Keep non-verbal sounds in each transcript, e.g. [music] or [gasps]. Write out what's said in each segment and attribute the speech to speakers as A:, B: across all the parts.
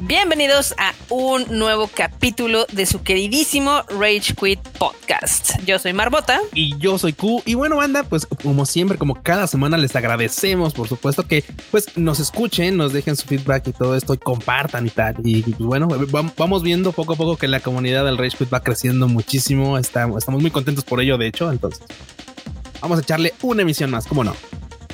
A: Bienvenidos a un nuevo capítulo de su queridísimo Rage Quit Podcast. Yo soy Marbota.
B: Y yo soy Q. Y bueno, banda, pues como siempre, como cada semana, les agradecemos, por supuesto, que pues nos escuchen, nos dejen su feedback y todo esto y compartan y tal. Y bueno, vamos viendo poco a poco que la comunidad del Rage Quit va creciendo muchísimo. Estamos, estamos muy contentos por ello, de hecho. Entonces, vamos a echarle una emisión más, ¿cómo no?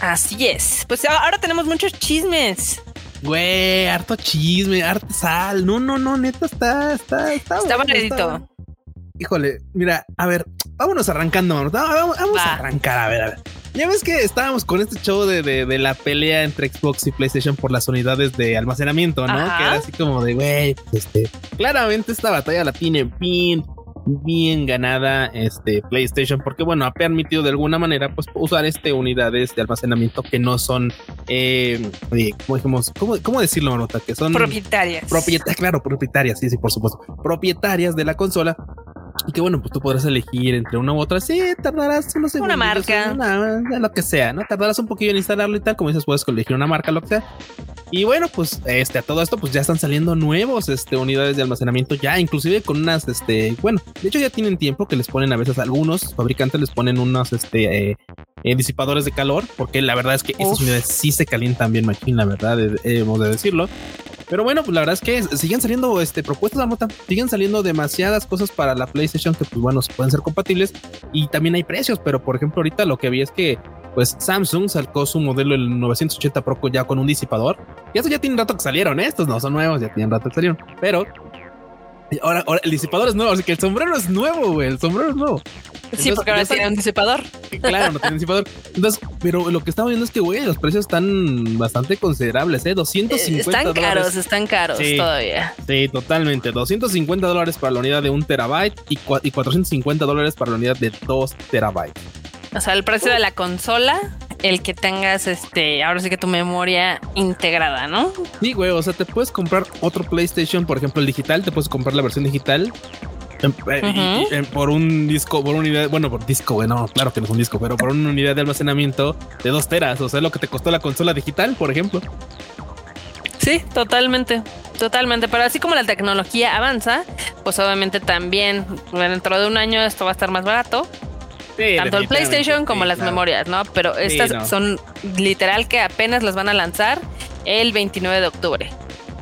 A: Así es. Pues ahora tenemos muchos chismes.
B: Güey, harto chisme, harto sal. No, no, no, neta, está, está,
A: está. Está bonito.
B: Híjole, mira, a ver, vámonos arrancando, vamos, vamos a arrancar, a ver, a ver. Ya ves que estábamos con este show de, de, la pelea entre Xbox y PlayStation por las unidades de almacenamiento, ¿no? Que era así como de, güey, este, claramente esta batalla la tiene bien bien ganada este PlayStation porque bueno ha permitido de alguna manera pues usar este unidades de almacenamiento que no son eh, como dijimos cómo, decirlo Marota que son
A: propietarias.
B: propietarias claro propietarias sí sí por supuesto. Propietarias de la consola y que bueno, pues tú podrás elegir entre una u otra. Sí, tardarás unos segundos.
A: Una marca.
B: lo que sea, ¿no? Tardarás un poquillo en instalarlo y tal. Como dices, puedes elegir una marca, lo que sea. Y bueno, pues este, a todo esto, pues ya están saliendo nuevos este, unidades de almacenamiento ya, inclusive con unas, este, bueno, de hecho ya tienen tiempo que les ponen a veces algunos fabricantes les ponen unos, este, eh, eh, disipadores de calor, porque la verdad es que esas unidades sí se calientan bien machín, la verdad, hemos de decirlo. Pero bueno, pues la verdad es que siguen saliendo este, propuestas de mota, siguen saliendo demasiadas cosas para la PlayStation que pues bueno, pueden ser compatibles. Y también hay precios, pero por ejemplo ahorita lo que vi es que pues Samsung sacó su modelo el 980 Pro ya con un disipador. Y eso ya tiene rato que salieron, estos no son nuevos, ya tienen rato que salieron, pero Ahora, ahora, el disipador es nuevo, así que el sombrero es nuevo, güey. El sombrero es nuevo.
A: sí, porque ahora tiene un disipador.
B: Claro, no tiene disipador. Entonces, pero lo que estamos viendo es que, güey, los precios están bastante considerables, ¿eh? 250
A: Están caros, están caros todavía.
B: Sí, totalmente. 250 dólares para la unidad de un terabyte y, y 450 dólares para la unidad de 2 terabytes.
A: O sea, el precio de la consola el que tengas este, ahora sí que tu memoria integrada, ¿no?
B: Sí, güey, o sea, te puedes comprar otro PlayStation, por ejemplo, el digital, te puedes comprar la versión digital eh, por un disco, por una unidad, bueno, por disco, bueno, claro que no es un disco, pero por una unidad de almacenamiento de dos teras, o sea, lo que te costó la consola digital, por ejemplo.
A: Sí, totalmente, totalmente. Pero así como la tecnología avanza, pues obviamente también dentro de un año esto va a estar más barato tanto el PlayStation como las memorias, ¿no? Pero estas son literal que apenas las van a lanzar el 29 de octubre.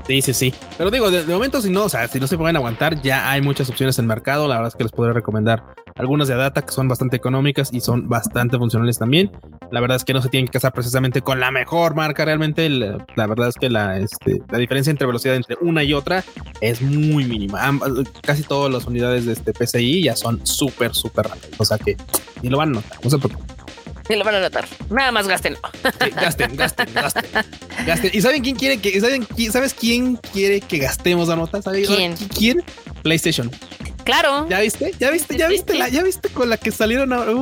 B: Sí, sí, sí. Pero digo, de, momento, si no, o sea, si no se pueden aguantar, ya hay muchas opciones en el mercado. La verdad es que les podría recomendar algunas de data que son bastante económicas y son bastante funcionales también. La verdad es que no se tienen que casar precisamente con la mejor marca. Realmente, la, verdad es que la, este, la diferencia entre velocidad entre una y otra es muy mínima. casi todas las unidades de este PCI ya son súper, súper rápidas. O sea que ni lo van a notar. No qué.
A: Y lo van a notar. Nada más gasten.
B: gasten, gasten, gasten, gasten. ¿Y saben quién quiere que, saben, sabes quién quiere que gastemos la nota?
A: ¿Quién?
B: ¿Quién? PlayStation.
A: Claro.
B: ¿Ya viste? ¿Ya viste? ¿Ya viste? La, ¿Ya viste con la que salieron ahora?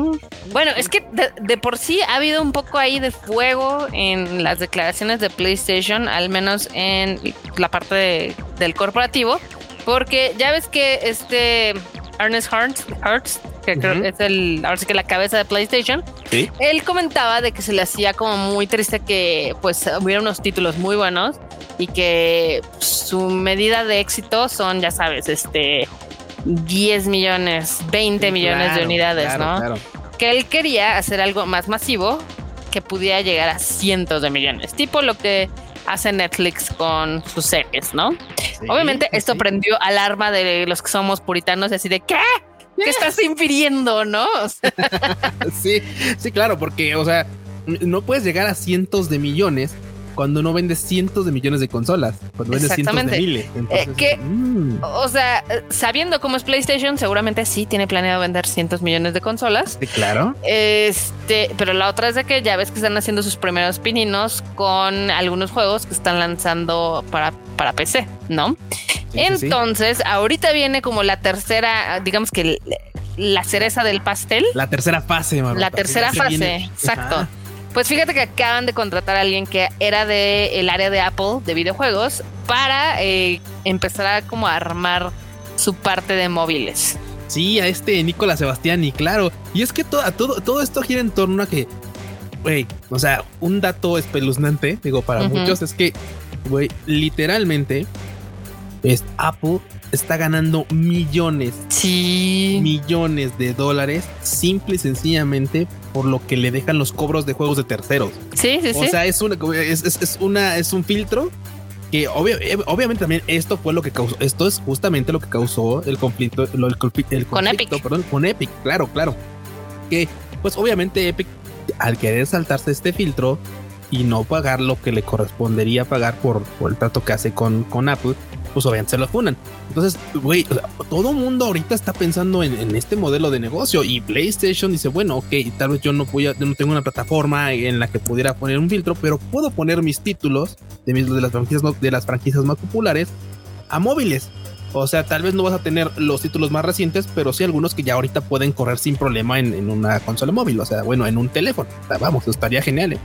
A: Bueno, es que de, por sí ha habido un poco ahí de fuego en las declaraciones de PlayStation, al menos en la parte del corporativo, porque ya ves que este Ernest Hartz, que es el, ahora sí que la cabeza de PlayStation, él comentaba de que se le hacía como muy triste que pues hubiera unos títulos muy buenos y que su medida de éxito son, ya sabes, este 10 millones, 20 millones de unidades, ¿no? Que él quería hacer algo más masivo que pudiera llegar a cientos de millones, tipo lo que hace Netflix con sus series, ¿no? Obviamente esto prendió alarma de los que somos puritanos y así de ¿qué? ¿Qué estás infiriendo, no? [laughs] [laughs]
B: sí, sí, claro, porque, o sea, no puedes llegar a cientos de millones cuando no vendes cientos de millones de consolas, cuando vendes cientos de miles.
A: Eh, que, mm. O sea, sabiendo cómo es PlayStation, seguramente sí tiene planeado vender cientos millones de consolas.
B: Sí, claro.
A: Este, pero la otra es de que ya ves que están haciendo sus primeros pininos con algunos juegos que están lanzando para, para PC, ¿no? Entonces, ahorita viene como la tercera, digamos que la cereza del pastel.
B: La tercera fase,
A: La tercera fase, exacto. Pues fíjate que acaban de contratar a alguien que era del el área de Apple de videojuegos para eh, empezar a como armar su parte de móviles.
B: Sí, a este Nicolás Sebastián, y claro. Y es que todo, todo esto gira en torno a que güey, o sea, un dato espeluznante, digo, para muchos es que, güey, literalmente, es Apple está ganando millones,
A: sí.
B: millones de dólares, simple y sencillamente por lo que le dejan los cobros de juegos de terceros.
A: Sí, sí,
B: o sea, es una, es, es, una, es un filtro que eh, obviamente también esto fue lo que causó, esto es justamente lo que causó el conflicto, el, conflicto,
A: con Epic.
B: Perdón, con Epic, claro, claro. Que pues obviamente Epic al querer saltarse este filtro y no pagar lo que le correspondería pagar por, por el trato que hace con, con Apple, pues obviamente se lo funan. Entonces, güey, todo mundo ahorita está pensando en, este modelo de negocio y PlayStation dice, bueno, ok, tal vez yo no voy no tengo una plataforma en la que pudiera poner un filtro, pero puedo poner mis títulos de, mis, de las franquicias de las franquicias más populares a móviles. O sea, tal vez no vas a tener los títulos más recientes, pero sí algunos que ya ahorita pueden correr sin problema en, una consola móvil. O sea, bueno, en un teléfono. vamos, estaría genial. ¿eh?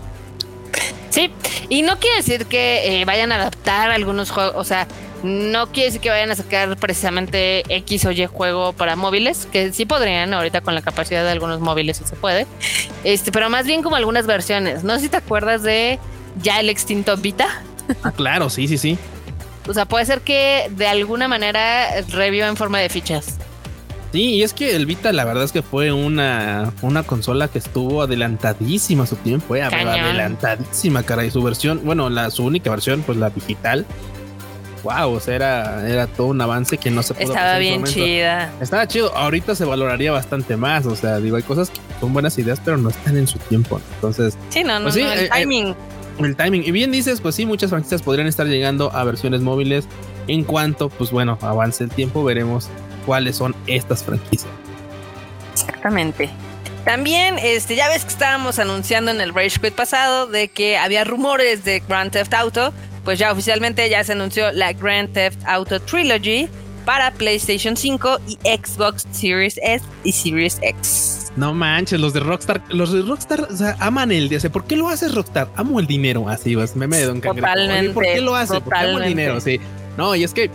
A: Sí, y no quiere decir que eh, vayan a adaptar algunos juegos, o sea, no quiere decir que vayan a sacar precisamente X o Y juego para móviles, que sí podrían ahorita con la capacidad de algunos móviles si se puede. Este, pero más bien como algunas versiones. No sé si te acuerdas de ya el extinto Vita.
B: Ah, claro, sí, sí, sí.
A: O sea, puede ser que de alguna manera reviva en forma de fichas.
B: Sí, y es que el Vita la verdad es que fue una, una consola que estuvo adelantadísima a su tiempo, fue adelantadísima, cara, y su versión, bueno, la su única versión, pues la digital, wow, o sea, era, era todo un avance que no se
A: pudo Estaba bien chida.
B: Estaba chido. Ahorita se valoraría bastante más. O sea, digo, hay cosas que son buenas ideas, pero no están en su tiempo. Entonces,
A: sí, no, no, pues el eh, eh, timing.
B: el timing. Y bien dices, pues sí, muchas franquicias podrían estar llegando a versiones móviles. En cuanto, pues bueno, avance el tiempo, veremos cuáles son estas franquicias.
A: Exactamente. También, este, ya ves que estábamos anunciando en el Rage Quit pasado de que había rumores de Grand Theft Auto pues ya oficialmente ya se anunció la Grand Theft Auto Trilogy para PlayStation 5 y Xbox Series S y Series X.
B: No manches, los de Rockstar, los de Rockstar, o sea, aman el día. ¿Por qué lo haces Rockstar? Amo el dinero, así vas, meme de Don
A: Cangrejo. Totalmente.
B: ¿Por qué lo haces? Porque amo el dinero, sí. No, y es que,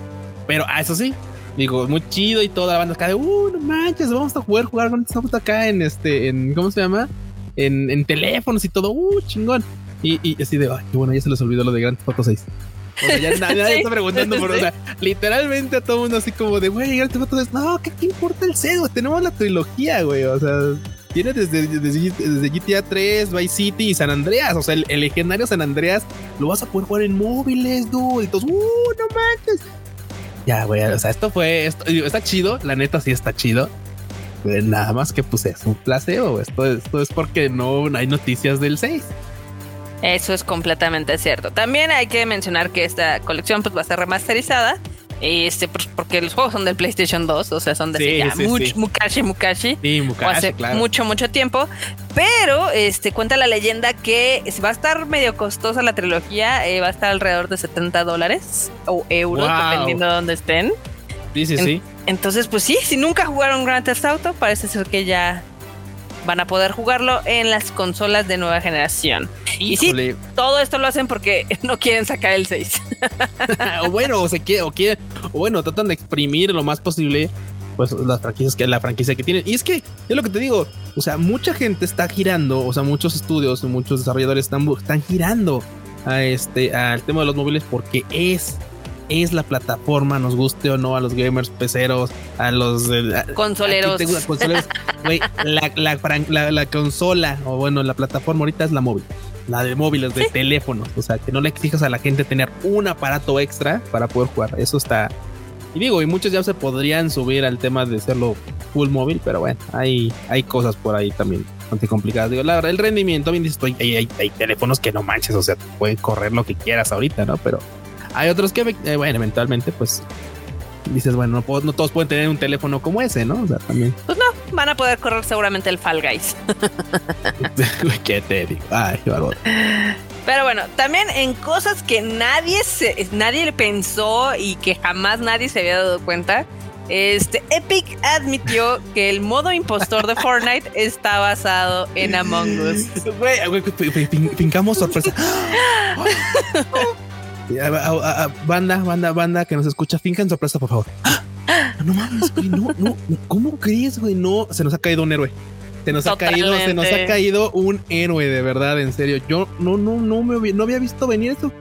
B: pero a eso sí, digo, muy chido y toda la banda acá de, uh, no manches, vamos a jugar, jugar estamos acá en este, en, ¿cómo se llama? En, en teléfonos y todo, uh, chingón. Y, así de, ay, bueno, ya se les olvidó lo de Grand Theft 6. O sea, ya nadie [laughs] está preguntando por, o sea, literalmente a todo mundo así como de, güey, Grand Theft 6, no, ¿qué, ¿qué, importa el cedo? Tenemos la trilogía, güey, o sea, tiene desde, desde, GTA 3, Vice City y San Andreas, o sea, el, legendario San Andreas lo vas a poder jugar en móviles, dude, y todos, uh, no manches. Ya, güey, o sea, esto fue, esto, está chido, la neta sí está chido. Nada más que pues es un placebo. Esto, esto es porque no hay noticias del 6.
A: Eso es completamente cierto. También hay que mencionar que esta colección pues, va a ser remasterizada. Este, pues, porque los juegos son del PlayStation 2, o sea, son de ya Mukashi Mukashi.
B: Sí, Mukashi,
A: hace mucho, mucho tiempo. Pero este, cuenta la leyenda que va a estar medio costosa la trilogía, eh, va a estar alrededor de 70 dólares o euros, dependiendo de dónde estén.
B: Sí, sí, sí.
A: Entonces, pues sí, si nunca jugaron Grand Theft Auto, parece ser que ya van a poder jugarlo en las consolas de nueva generación. Y sí, todo esto lo hacen porque [laughs] no quieren sacar el 6. [laughs]
B: o bueno, o se quiere, o quiere, o bueno, tratan de exprimir lo más posible pues las franquicias que la franquicia que tienen. Y es que es lo que te digo, o sea, mucha gente está girando, o sea, muchos estudios, muchos desarrolladores están, están girando a este al tema de los móviles porque es es la plataforma, nos guste o no a los gamers peceros, a los
A: consoleros.
B: la, consola, o bueno, la plataforma ahorita es la móvil, la de móviles, de teléfonos. O sea, que no le exijas a la gente tener un aparato extra para poder jugar. Eso está. Y digo, y muchos ya se podrían subir al tema de hacerlo full móvil, pero bueno, hay, hay cosas por ahí también bastante complicadas. Digo, la verdad, el rendimiento, bien dices, hay, hay, hay, teléfonos que no manches, o sea, pueden correr lo que quieras ahorita, ¿no? Pero hay otros que, eh, bueno, eventualmente, pues dices, bueno, no, todos pueden tener un teléfono como ese, ¿no? O sea, también.
A: Pues no, van a poder correr seguramente el Fall Guys. [laughs]
B: ¿Qué te digo? Ay, qué
A: Pero bueno, también en cosas que nadie se, nadie pensó y que jamás nadie se había dado cuenta. Este Epic admitió que el modo impostor de Fortnite está basado en Among Us.
B: Güey, [laughs] banda, banda, banda que nos escucha, finjan sorpresa, por favor. [gasps] No mames, güey, no, no, ¿cómo crees, güey? No, se nos ha caído un héroe. Se nos ha caído, se nos ha caído un héroe, de verdad, en serio. Yo no, no, no me no había visto venir eso.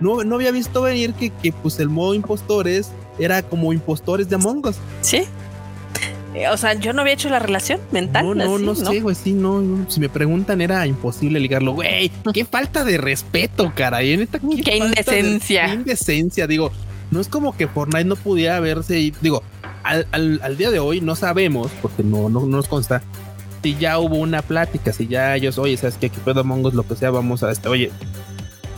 B: No, no había visto venir que, que pues el modo impostores era como impostores de Among Us.
A: Sí. Eh, o sea, yo no había hecho la relación mental.
B: No, no, no sé, güey. Sí, no, Si me preguntan, era imposible ligarlo. Güey, qué [laughs] falta de respeto, caray.
A: qué, qué indecencia.
B: qué indecencia. Digo, no es como que Fortnite no pudiera verse. digo, al, al, día de hoy no sabemos, porque no, no, nos consta, si ya hubo una plática, si ya ellos, oye, ¿sabes qué? Que puedo Among Us, lo que sea, vamos a este, oye,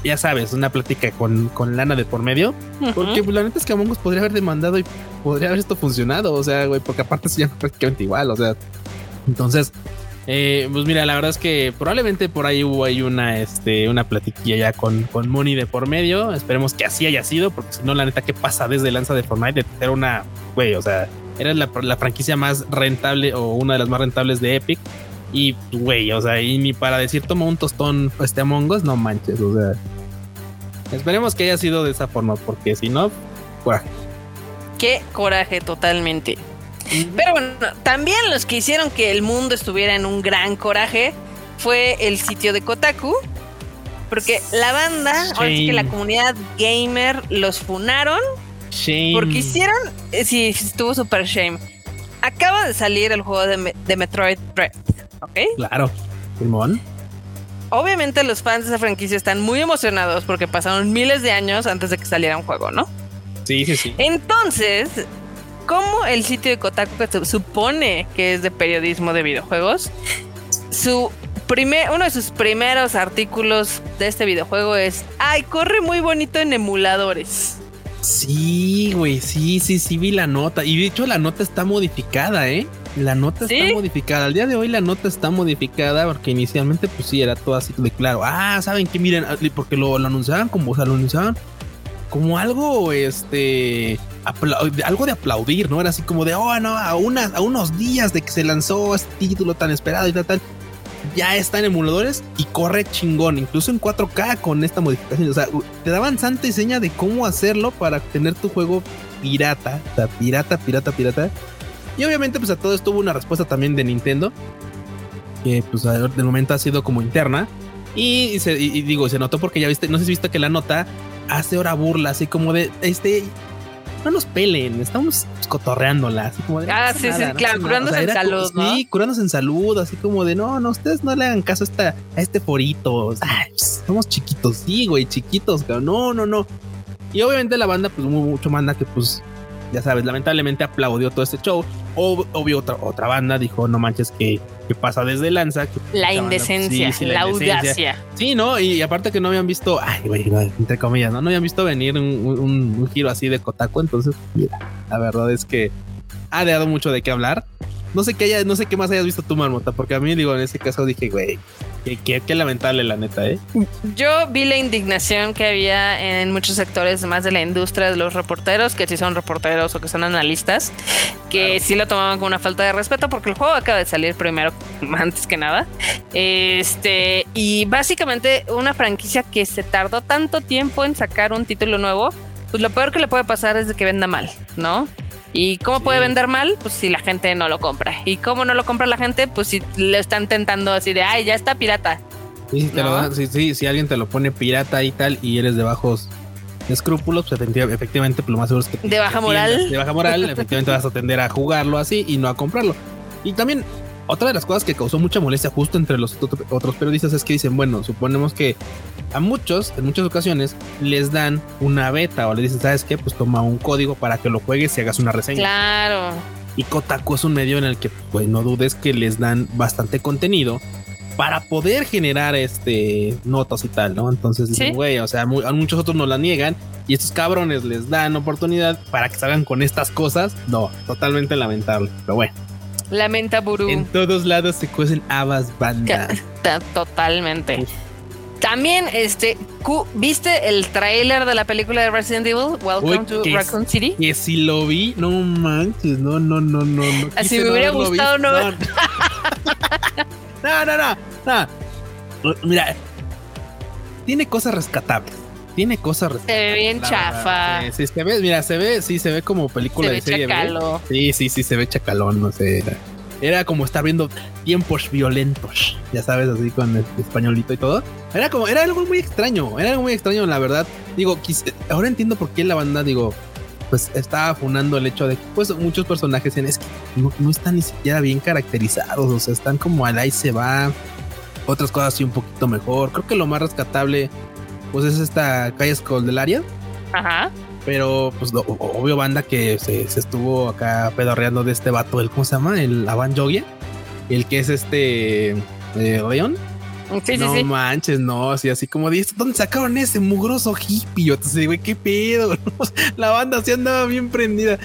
B: ya sabes, una plática con, con lana de por medio. Porque la neta es que Among Us podría haber demandado y podría haber esto funcionado. O sea, güey, porque aparte se llama [laughs] prácticamente igual. O sea, entonces, eh, pues mira, la verdad es que probablemente por ahí hubo ahí una, este, una platiquilla ya con, con Money de por medio. Esperemos que así haya sido, porque si no, la neta, ¿qué pasa desde lanza de Fortnite? De tener una, güey, o sea, era la, la franquicia más rentable o una de las más rentables de Epic. Y, güey, o sea, y ni para decir toma un tostón este Among Us, no manches, o sea. Esperemos que haya sido de esa forma, porque si no, coraje.
A: Qué coraje totalmente. Pero bueno, también los que hicieron que el mundo estuviera en un gran coraje fue el sitio de Kotaku. Porque la banda, ahora sí que la comunidad gamer los funaron. Porque hicieron, eh, sí, estuvo super shame. Acaba de salir el juego de, de Metroid Dread. ¿ok?
B: Claro, Simón.
A: Obviamente los fans de esa franquicia están muy emocionados porque pasaron miles de años antes de que saliera un juego, ¿no?
B: Sí, sí, sí.
A: Entonces, ¿cómo el sitio de Kotaku que se supone que es de periodismo de videojuegos, su primer, uno de sus primeros artículos de este videojuego es, ay, corre muy bonito en emuladores.
B: Sí, güey, sí, sí, sí vi la nota. Y de hecho la nota está modificada, ¿eh? La nota está modificada. Al día de hoy la nota está modificada porque inicialmente pues sí era todo así de claro. Ah, saben que miren, ah, porque lo, anunciaban como, o sea, lo anunciaban como algo, este, algo de aplaudir, ¿no? Era así como de, oh, no, a, a unos días de que se lanzó este título tan esperado y tal, tal. Ya está en emuladores y corre chingón, incluso en 4K con esta modificación. O sea, te daban santa y seña de cómo hacerlo para tener tu juego pirata, o sea, pirata, pirata, pirata y obviamente pues a todo esto hubo una respuesta también de Nintendo, que pues de momento ha sido como interna. Y, digo, se notó porque ya viste, no sé si viste que la nota hace hora burla, así como de, este, no nos pelen, estamos cotorreándola, así como de.
A: Ah, sí, sí, claro, curándose en salud, ¿no?
B: Sí, curándose en salud, así como de, no, no, ustedes no le hagan caso a, esta, a este forito, somos chiquitos, sí, güey, chiquitos, pero no, no, no. Y obviamente la banda, pues mucho manda que, pues, ya sabes, lamentablemente aplaudió todo este show. O, obvio, otra, otra banda dijo, no manches, que, pasa desde Lanza.
A: la, indecencia, la, audacia.
B: Sí, ¿no? Y, aparte que no habían visto, ay, güey, entre comillas, ¿no? No habían visto venir un, giro así de Kotaku. Entonces, mira, la verdad es que ha dado mucho de qué hablar. No sé qué haya, no sé qué más hayas visto tú, Marmota, porque a mí, digo, en ese caso dije, güey, Qué, lamentable, la neta, ¿eh?
A: Yo vi la indignación que había en muchos sectores más de la industria de los reporteros, que si son reporteros o que son analistas, que sí lo tomaban con una falta de respeto porque el juego acaba de salir primero, [laughs] antes que nada. Este, y básicamente una franquicia que se tardó tanto tiempo en sacar un título nuevo, pues lo peor que le puede pasar es de que venda mal, ¿no? ¿Y cómo puede vender mal? Pues si la gente no lo compra. ¿Y cómo no lo compra la gente? Pues si le están tentando así de, ay, ya está pirata.
B: Sí, si, si, alguien te lo pone pirata y tal y eres de bajos escrúpulos, pues efectivamente, pues lo más seguro es que...
A: De baja moral.
B: De baja moral, efectivamente vas a tender a jugarlo así y no a comprarlo. Y también otra de las cosas que causó mucha molestia justo entre los otros periodistas es que dicen, bueno, suponemos que a muchos, en muchas ocasiones, les dan una beta o les dicen, ¿sabes qué? Pues toma un código para que lo juegues y hagas una reseña.
A: Claro.
B: Y Kotaku es un medio en el que, pues no dudes que les dan bastante contenido para poder generar este notas y tal, ¿no? Entonces dicen, güey, o sea, a muchos otros no la niegan y estos cabrones les dan oportunidad para que salgan con estas cosas. No, totalmente lamentable, pero bueno.
A: Lamenta Burú.
B: En todos lados se cuecen habas bandas.
A: Totalmente. También, este, ¿viste el tráiler de la película de Resident Evil? Welcome to Raccoon City.
B: Que si lo vi, no manches, no, no, no, no. no
A: Así me hubiera gustado no ver. [laughs]
B: No, no, no, no. Mira, tiene cosas rescatables. Tiene cosas.
A: Se ve bien chafa.
B: Sí, se ve, mira, se ve, sí, se ve como película de serie. Sí, sí, sí, se ve chacalón, no sé. era como estar viendo tiempos violentos, ya sabes, así con el españolito y todo. Era como, era algo muy extraño, era algo muy extraño, la verdad. Digo, ahora entiendo por qué la banda, digo, pues estaba funando el hecho de que pues muchos personajes es que no, están ni siquiera bien caracterizados, o sea, están como al ahí se va, otras cosas sí un poquito mejor. Creo que lo más rescatable pues es esta calle Escoldelaria.
A: Ajá.
B: Pero, pues, obvio, banda que se, estuvo acá pedorreando de este vato, el, ¿cómo se llama? El Avan Yogia, el que es este eh, León.
A: Sí,
B: no
A: sí, sí.
B: manches, no, así, así como dices, ¿dónde sacaron ese mugroso hippie? Entonces, güey, qué pedo. [laughs] la banda se andaba bien prendida.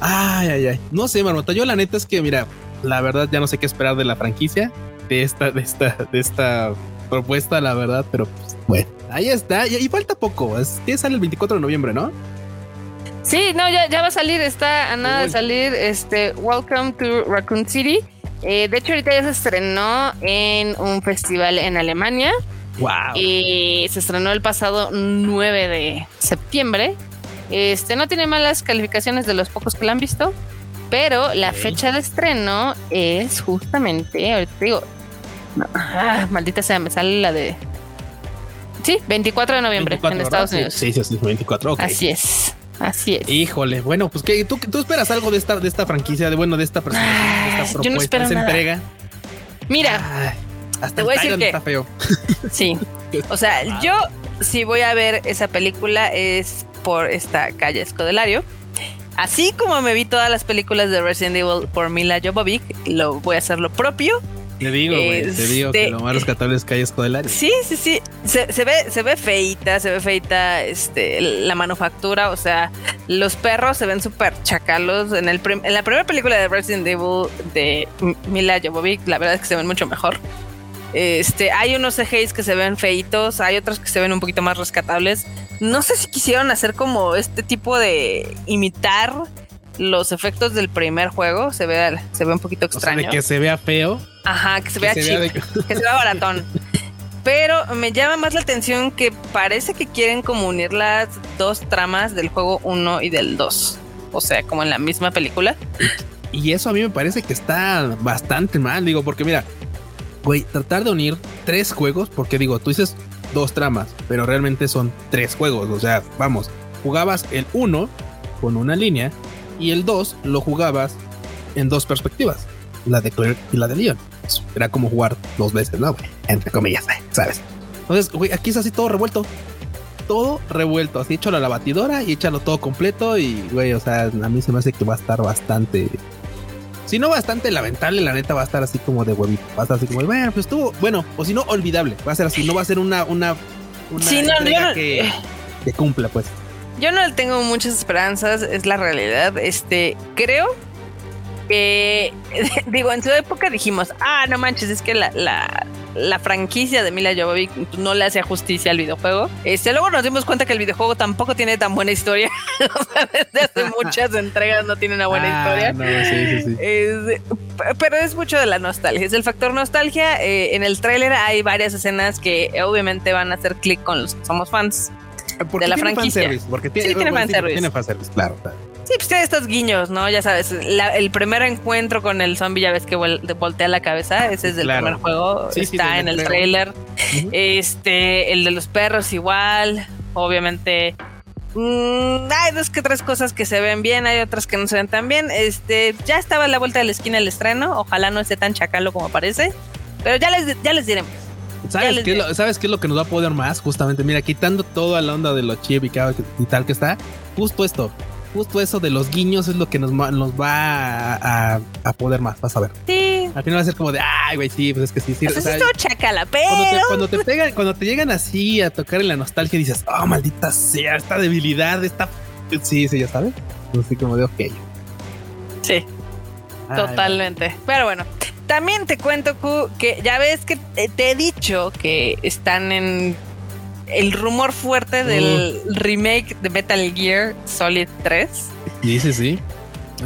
B: Ay, ay, ay. No sé, Marmota. Yo la neta es que, mira, la verdad ya no sé qué esperar de la franquicia, de esta, de esta, de esta propuesta, la verdad, pero pues, bueno, ahí está. Y, falta poco. Es que sale el 24 de noviembre, ¿no?
A: Sí, no, ya, ya va a salir, está a nada de salir este Welcome to Raccoon City. Eh, de hecho, ahorita ya se estrenó en un festival en Alemania.
B: Wow.
A: Y se estrenó el pasado 9 de septiembre. Este no tiene malas calificaciones de los pocos que la han visto, pero la fecha de estreno es justamente, ahorita digo, ah, maldita sea, me sale la de Sí, 24 de noviembre en Estados Unidos.
B: Sí, sí, sí, 24.
A: Así es. Así es.
B: Híjole, bueno, pues que tú, tú esperas algo de esta, de esta franquicia, de bueno, de esta persona, de esta propuesta,
A: yo no espero
B: esa entrega.
A: Mira,
B: hasta te voy a decir que está feo. [laughs]
A: Sí. O sea, yo si voy a ver esa película es por esta calle Escodelario. Así como me vi todas las películas de Resident Evil por Mila Jovovich, lo voy a hacer lo propio
B: te digo, güey, te digo que lo más rescatable es Calle Escodelario.
A: Sí, sí, sí. Se, ve, se ve feita, se ve feita este, la manufactura. O sea, los perros se ven súper chacalos. En, el en la primera película de Resident Evil de Mila Jovovich, la verdad es que se ven mucho mejor. Este, hay unos CGIs que se ven feitos, hay otros que se ven un poquito más rescatables. No sé si quisieron hacer como este tipo de imitar los efectos del primer juego. Se ve, se ve un poquito extraño.
B: de que se vea feo.
A: Ajá, que se vea cheap, que se vea baratón. Pero me llama más la atención que parece que quieren como unir las dos tramas del juego 1 y del 2. O sea, como en la misma película.
B: Y eso a mí me parece que está bastante mal, digo, porque mira, güey, tratar de unir tres juegos, porque digo, tú dices dos tramas, pero realmente son tres juegos. O sea, vamos, jugabas el 1 con una línea y el 2 lo jugabas en dos perspectivas, la de Claire y la de Leon era como jugar dos veces, ¿no? Entre comillas, ¿sabes? Entonces, güey, aquí es así todo revuelto. Todo revuelto, así échalo a la batidora y échalo todo completo. Y, güey, o sea, a mí se me hace que va a estar bastante. Si no bastante lamentable, la neta va a estar así como de huevito. Va a estar así como, bueno, pues estuvo, bueno, o si no, olvidable. Va a ser así, no va a ser una, una, una
A: sí, no,
B: que, que cumpla, pues.
A: Yo no le tengo muchas esperanzas, es la realidad. Este, creo [laughs] digo, en su época dijimos, ah, no manches, es que la, la, franquicia de Mila Jovovich no le hace justicia al videojuego. Este, luego nos dimos cuenta que el videojuego tampoco tiene tan buena historia. [laughs] desde hace muchas entregas no tiene una buena ah, historia. pero es mucho de la nostalgia, es el factor nostalgia. Eh, en el tráiler hay varias escenas que obviamente van a hacer clic con los que somos fans de la franquicia.
B: porque tiene, sí, tiene fanservice. Tiene fanservice, claro.
A: Sí, pues tiene estos guiños, ¿no? Ya sabes, el primer encuentro con el zombie, ya ves que voltea la cabeza, ese es del primer juego, está en el trailer. Este, el de los perros igual, obviamente. Mm, hay dos que tres cosas que se ven bien, hay otras que no se ven tan bien. Este, ya estaba a la vuelta de la esquina el estreno, ojalá no esté tan chacalo como parece, pero ya les, ya les diremos.
B: ¿Sabes qué, lo, ¿Sabes qué es lo que nos va a poder más? Justamente, mira, quitando toda la onda de lo chip y, y tal que está, justo esto justo eso de los guiños es lo que nos, nos va a, a, poder más, vas a ver.
A: Sí.
B: Al final va a ser como de, ay, güey, sí, pues es que sí, sí.
A: O sea, o chacala, pero...
B: Cuando te, pegan, cuando te llegan así a tocar en la nostalgia, dices, oh, maldita sea, esta debilidad, esta... Sí, sí, ya sabes. Así como de, ok.
A: Sí. Totalmente. Pero bueno, también te cuento que ya ves que te he dicho que están en el rumor fuerte del remake de Metal Gear Solid 3.
B: Dice sí.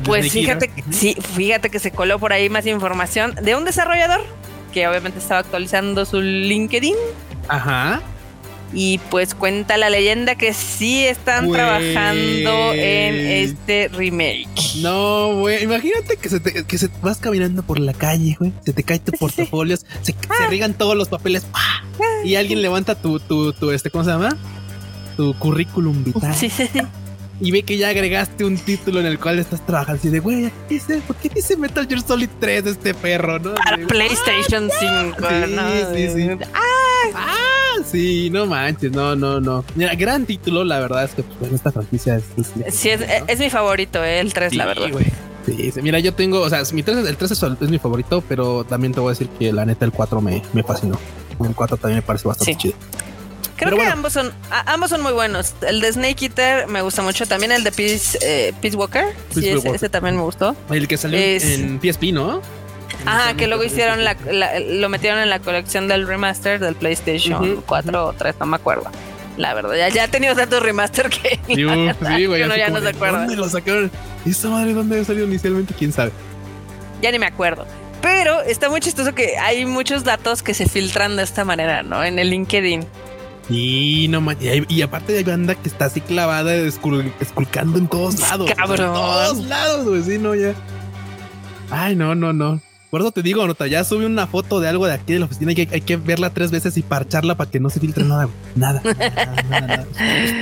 A: Pues fíjate, sí, fíjate que se coló por ahí más información de un desarrollador que obviamente estaba actualizando su LinkedIn.
B: Ajá.
A: Y pues cuenta la leyenda que sí están trabajando en este remake.
B: No, güey. Imagínate que se, te, que se vas caminando por la calle, güey. Se te cae tu portafolio, se, se
A: Ah.
B: riegan todos los papeles. ¡pah! Y alguien levanta tu, tu, tu, este, ¿cómo se llama? Tu currículum vital.
A: Sí, sí, sí.
B: Y ve que ya agregaste un título en el cual estás trabajando. Así de, güey. ¿por qué dice Metal Gear Solid 3 de este perro, no?
A: Para
B: Sí,
A: PlayStation 5.
B: Sí,
A: ¿no?
B: sí, sí. Ah, sí, no manches, no, no, no. Mira, gran título, la verdad es que pues, bueno, esta franquicia es. es-
A: Sí, es, es mi favorito, eh, el 3, la
B: Sí,
A: verdad.
B: güey. Sí, sí, mira, yo tengo, o sea, mi 3, el 3 es, es mi favorito, pero también te voy a decir que la neta el 4 me, me fascinó. El 4 también me parece bastante
A: Sí.
B: chido.
A: Creo
B: Pero
A: que
B: bueno.
A: ambos son a- ambos son muy buenos. El de Snake Eater me gusta mucho. También el de Peace, eh, Peace Walker. Sí,
B: Peace
A: ese,
B: Walker.
A: ese también me gustó.
B: El que salió
A: Es-
B: en PSP, ¿no?
A: Ajá, que luego hicieron la, la- lo metieron en la colección del remaster del PlayStation
B: Ujú,
A: 4 o 3, no me acuerdo. La verdad, ya, ya ha tenido tantos remaster que [laughs]
B: Sí, [laughs] uh, güey.
A: uno ya no se acuerda.
B: ¿Dónde lo sacaron? ¿Esa madre dónde salió inicialmente? ¿Quién sabe?
A: Ya ni me acuerdo. Pero está muy chistoso que hay muchos datos que se filtran de esta manera, ¿no? En el LinkedIn.
B: Y no. Y, y aparte hay banda que está así clavada, escul- esculcando en todos lados.
A: Cabrón.
B: En todos lados, güey. Sí, no, ya. Ay, no, no, no. Por eso te digo, nota, ya sube una foto de algo de aquí de la oficina. Hay que, hay que verla tres veces y parcharla para que no se filtre nada. Nada. [laughs] Nada, nada, nada.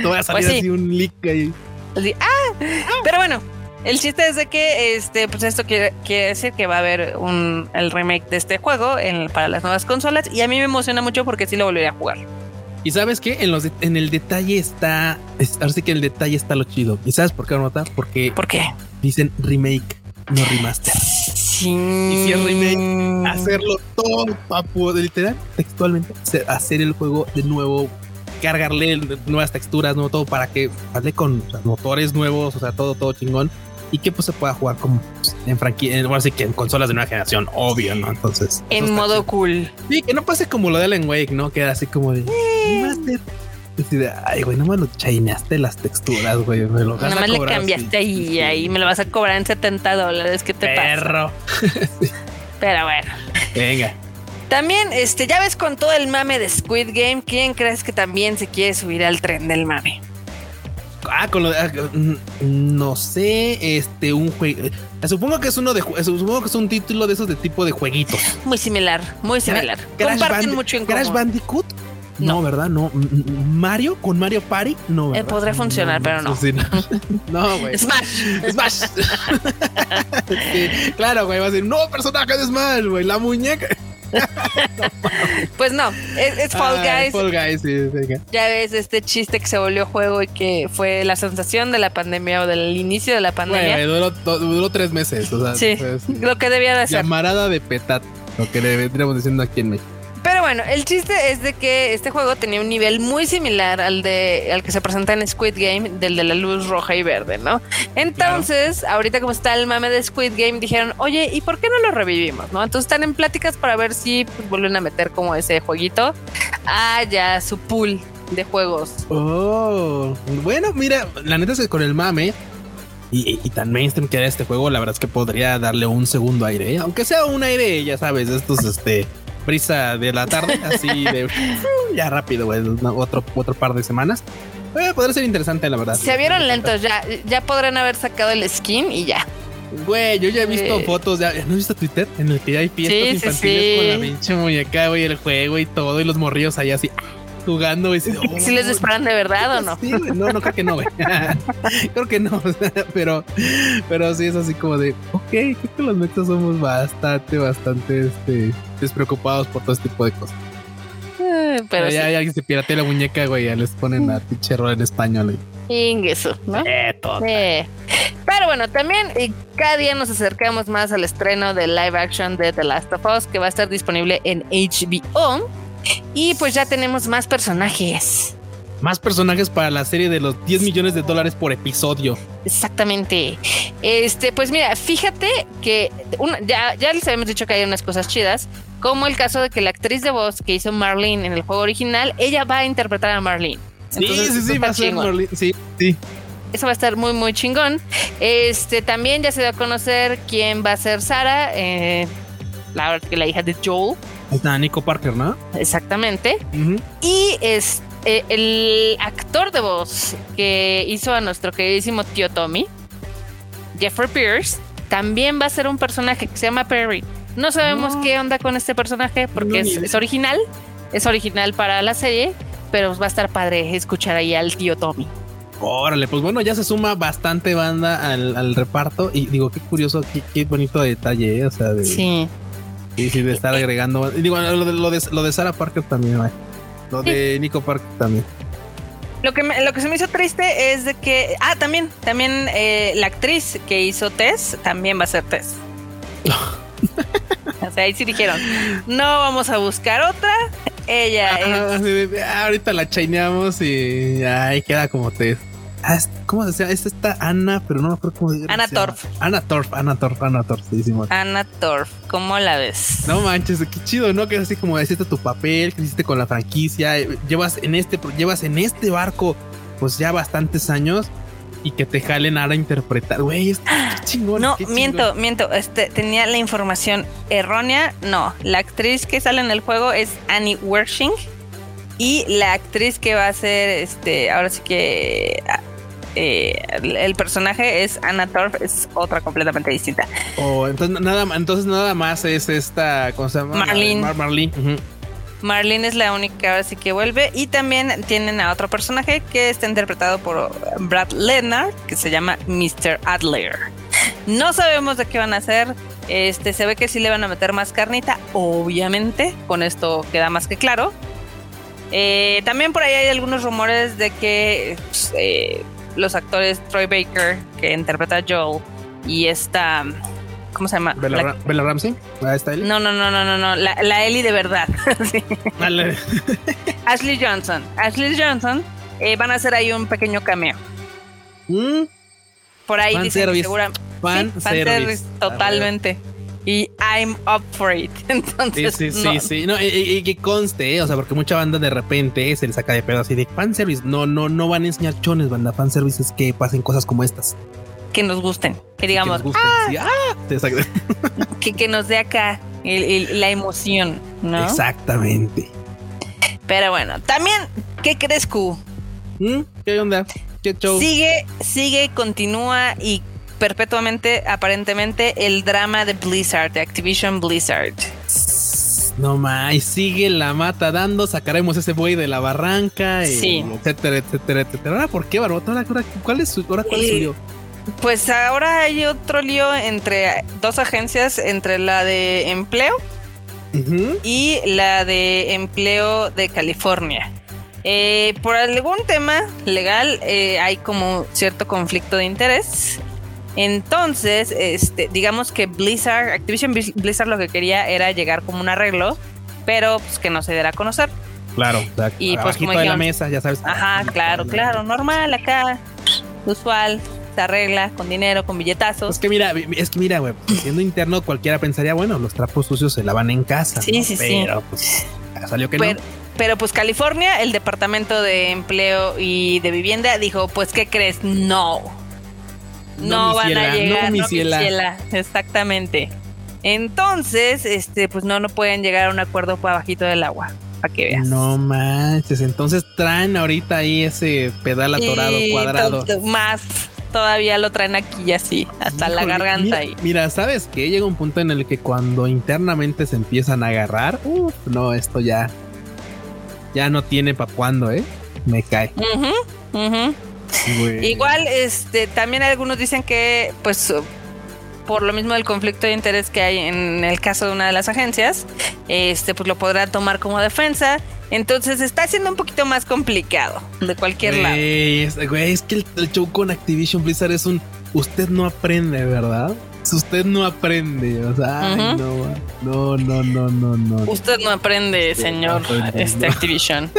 B: Te va a salir
A: Pues sí.
B: así un leak ahí.
A: Así, ¡ah! Pero bueno, el chiste es de que este, pues esto quiere, quiere decir que va a haber un el remake de este juego en- para las nuevas consolas. Y a mí me emociona mucho porque sí lo volvería a jugar.
B: Y sabes qué? En los de- en el detalle está. Es, ahora sí que en el detalle está lo chido. ¿Y sabes por qué nota? Porque
A: ¿Por qué?
B: dicen remake, no remaster.
A: Sí.
B: Y si es remake, hacerlo todo papu, literal, textualmente, hacer- el juego de nuevo, cargarle nuevas texturas, nuevo todo para que hable con o sea, motores nuevos, o sea, todo, todo chingón y que pues se pueda jugar como pues, en franquicia, bueno, así que en consolas de nueva generación, obvio, ¿no? Entonces,
A: En modo cool.
B: sí, que no pase como lo de Alan Wake, ¿no? Que era así como de remaster. Así de, ay, güey, no me lo chaineaste las texturas, güey. Me lo vas
A: Nada
B: a
A: más le
B: cobrar,
A: cambiaste
B: sí.
A: ahí y ahí me lo vas a cobrar en 70 dólares. ¿Qué te pasa?
B: Perro. [laughs]
A: Pero bueno.
B: Venga.
A: También, este, ya ves con todo el mame de Squid Game, ¿quién crees que también se quiere subir al tren del mame?
B: Ah, con lo de. ah, mm, no sé, este, un juego. Supongo que es uno de. Supongo que es un título de esos de tipo de jueguitos.
A: Muy similar, muy similar.
B: Crash
A: Comparten mucho en
B: Crash
A: común.
B: Bandicoot. No,
A: No.
B: ¿verdad? No. Mario con Mario Party. No,
A: Eh,
B: ¿verdad?
A: podría funcionar, pero no.
B: sí, no. [laughs] No, güey.
A: Smash.
B: Smash. [laughs] Sí, claro, güey. Va a un nuevo personaje de Smash, güey. La muñeca. [laughs]
A: Pues no, es, es Fall Guys.
B: Fall Guys, sí.
A: Ya ves este chiste que se volvió juego y que fue la sensación de la pandemia o del inicio de la pandemia.
B: Güey, duró, duró tres meses. O sea,
A: sí,
B: pues,
A: lo que debía de ser.
B: llamarada de petat. Lo que le vendríamos diciendo aquí en México.
A: Pero bueno, el chiste es de que este juego tenía un nivel muy similar al de al que se presenta en Squid Game, del de la luz roja y verde, ¿no? Entonces, ahorita como está el mame de Squid Game, dijeron, oye, ¿y por qué no lo revivimos? ¿No? Entonces están en pláticas para ver si pues, vuelven a meter como ese jueguito a ya su pool de juegos.
B: Oh, bueno, mira, la neta es que con el mame y, y- tan mainstream que era este juego, la verdad es que podría darle un segundo aire, ¿eh? aunque sea un aire, ya sabes, estos, este, brisa de la tarde, [laughs] así de [laughs] ya rápido, güey, otro, otro par de semanas. Eh, podría ser interesante, la verdad.
A: Se vieron lentos, ya, ya podrán haber sacado el skin y ya.
B: Güey, yo ya he visto
A: Eh.
B: fotos, ya, ¿no has visto Twitter? En el que ya hay fiestas
A: Sí, sí,
B: infantiles
A: sí.
B: con la pinche muñeca, güey, el juego y todo, y los morrillos ahí así jugando, güey. así,
A: Si [laughs] les
B: oh,
A: esperan de verdad o no.
B: Sí, no, no creo que no, güey. creo que no, pero, pero sí es así como de, ok, creo que los metas somos bastante, bastante, este, despreocupados por todo este tipo de cosas.
A: Eh, Pero
B: ya,
A: sí,
B: ya se piratea la muñeca, güey, ya les ponen la pinche rol en español. güey.
A: ingueso, ¿no?
B: Eh, todo.
A: Sí. Pero bueno, también eh, cada día nos acercamos más al estreno del live action de The Last of Us, que va a estar disponible en HBO. Y pues ya tenemos más personajes.
B: Más personajes para la serie de los 10 millones de dólares por episodio.
A: Exactamente. Este, pues mira, fíjate que una- ya, ya les habíamos dicho que hay unas cosas chidas, como el caso de que la actriz de voz que hizo Marlene en el juego original, ella va a interpretar a Marlene.
B: Sí,
A: Entonces,
B: sí, sí, va a ser. Merlin. Sí, sí.
A: Eso va a estar muy, muy chingón. Este también ya se dio a conocer quién va a ser Sara, eh, la, la hija de Joel,
B: está Nico Parker, ¿no?
A: exactamente. Y es eh, el actor de voz que hizo a nuestro queridísimo tío Tommy, Jeffrey Pierce, también va a ser un personaje que se llama Perry. No sabemos
B: No.
A: qué onda con este personaje porque
B: No,
A: es, original, es original para la serie, pero va a estar padre escuchar ahí al tío Tommy.
B: Órale, pues bueno, ya se suma bastante banda al, al reparto y digo, qué curioso, qué, qué bonito detalle, ¿eh? o sea, de,
A: Sí.
B: sí, sí, de estar agregando. y Digo, lo de, lo de, lo de Sarah Parker también, ¿eh? lo de Nico Parker también.
A: Lo que, me- lo que se me hizo triste es de que. Ah, también, también eh, la actriz que hizo Tess también va a ser Tess. [laughs] o sea, ahí sí dijeron: No vamos a buscar otra. Ella es.
B: Ah, ah, ahorita la chaineamos y ahí queda como te. Ah, es- ¿Cómo se llama? Esta está Ana, pero no me acuerdo cómo se llama.
A: Ana Torf.
B: Ana Torf, Ana Torf, Ana Torf, sí.
A: Anna Torf, ¿cómo la ves?
B: No manches, qué chido, ¿no? Que es así como hiciste tu papel, que hiciste con la franquicia, eh, llevas en este, llevas en este barco, pues ya bastantes años y que te jalen ahora a interpretar, güey, es chingón.
A: No,
B: qué chingón.
A: miento, miento. Este, tenía la información errónea. No, la actriz que sale en el juego es Annie Wershing. Y la actriz que va a ser, este, ahora sí que ah, eh, el, personaje es Anna Torf, es otra completamente distinta.
B: Oh, entonces nada, entonces nada más es esta, ¿cómo se llama?
A: Marlene.
B: Mar- Marlene. ujú.
A: Marlene es la única ahora sí que vuelve. Y también tienen a otro personaje que está interpretado por Brad Leonard, que se llama Mr. Adler. No sabemos de qué van a hacer. Este, se ve que sí le van a meter más carnita, obviamente. Con esto queda más que claro. Eh, también por ahí hay algunos rumores de que pues, eh, los actores Troy Baker, que interpreta a Joel, y esta. ¿Cómo se llama?
B: Bella,
A: La-
B: Ra- Bella Ramsey. Ahí está él.
A: no, no, no, no, no, no. La, la Ellie de verdad. [laughs] Sí. Ashley Johnson. Ashley Johnson eh, van a hacer ahí un pequeño cameo.
B: Mm,
A: Por ahí
B: Fan service.
A: segura-
B: fan
A: sí,
B: service.
A: totalmente. Y I'm up for it.
B: Sí, [laughs]
A: Entonces,
B: sí, sí,
A: no,
B: sí. No, y que conste, ¿eh? o sea, porque mucha banda de repente se le saca de pedo así de fanservice. No, no, no van a enseñar chones, banda. Fanservice es que pasen cosas como estas.
A: Que nos gusten. Que digamos,
B: Que nos. Sí, ah, exact- [laughs]
A: que, que nos dé acá el- el- la emoción, ¿no?
B: Exactamente.
A: Pero bueno, también, ¿qué crees, Q?
B: ¿Mm? ¿Qué onda? ¿Qué show?
A: Sigue, sigue, continúa y perpetuamente, aparentemente, el drama de Blizzard, de Activision Blizzard.
B: No más, sigue la mata dando, sacaremos ese buey de la barranca,
A: Sí.
B: etcétera, etcétera, etcétera. Ahora, ¿por qué, Barbota? ¿Cuál es su, ahora, cuál es su
A: Eh,
B: lío?
A: Pues ahora hay otro lío entre dos agencias, entre la de empleo y la de empleo de California. Eh, por algún tema legal eh, hay como cierto conflicto de interés. Entonces, este, digamos que Blizzard, Activision Blizz- Blizzard lo que quería era llegar como un arreglo, pero pues que no se diera a conocer.
B: Claro, exacto.
A: Y, pues, como
B: de la mesa, ya sabes.
A: Ajá, claro, claro, normal acá, usual, se arregla con dinero, con billetazos.
B: Es que mira, es que mira, güey, siendo interno cualquiera pensaría, bueno, los trapos sucios se lavan en casa.
A: Sí,
B: ¿no?
A: sí, sí.
B: Pero pues salió que
A: pero,
B: no.
A: pero, pues California, el Departamento de Empleo y de Vivienda dijo, pues ¿qué crees? No. No,
B: No,
A: van
B: ciela,
A: a
B: no,
A: llegar,
B: mi
A: no, mi
B: ciela.
A: ciela. Exactamente. Entonces, este, pues no, no pueden llegar a un acuerdo para bajito del agua, para que veas.
B: No manches, entonces traen ahorita ahí ese pedal atorado cuadrado.
A: Más, todavía lo traen aquí así, hasta la garganta
B: mira,
A: ahí.
B: Mira, ¿sabes qué? Llega un punto en el que cuando internamente se empiezan a agarrar, uf, no, esto ya, ya no tiene para cuándo, ¿eh? Me cae.
A: Igual, este, también algunos dicen que, pues, por lo mismo del conflicto de interés que hay en el caso de una de las agencias, este, pues lo podrán tomar como defensa. Entonces está siendo un poquito más complicado de cualquier lado.
B: Güey, es, güey, es que el, el show con Activision Blizzard es un usted no aprende, ¿verdad? Usted no aprende, o sea, ay,
A: Ujú.
B: no, no, no, no, no, no.
A: Usted no aprende, señor
B: aprende,
A: este,
B: no.
A: Activision.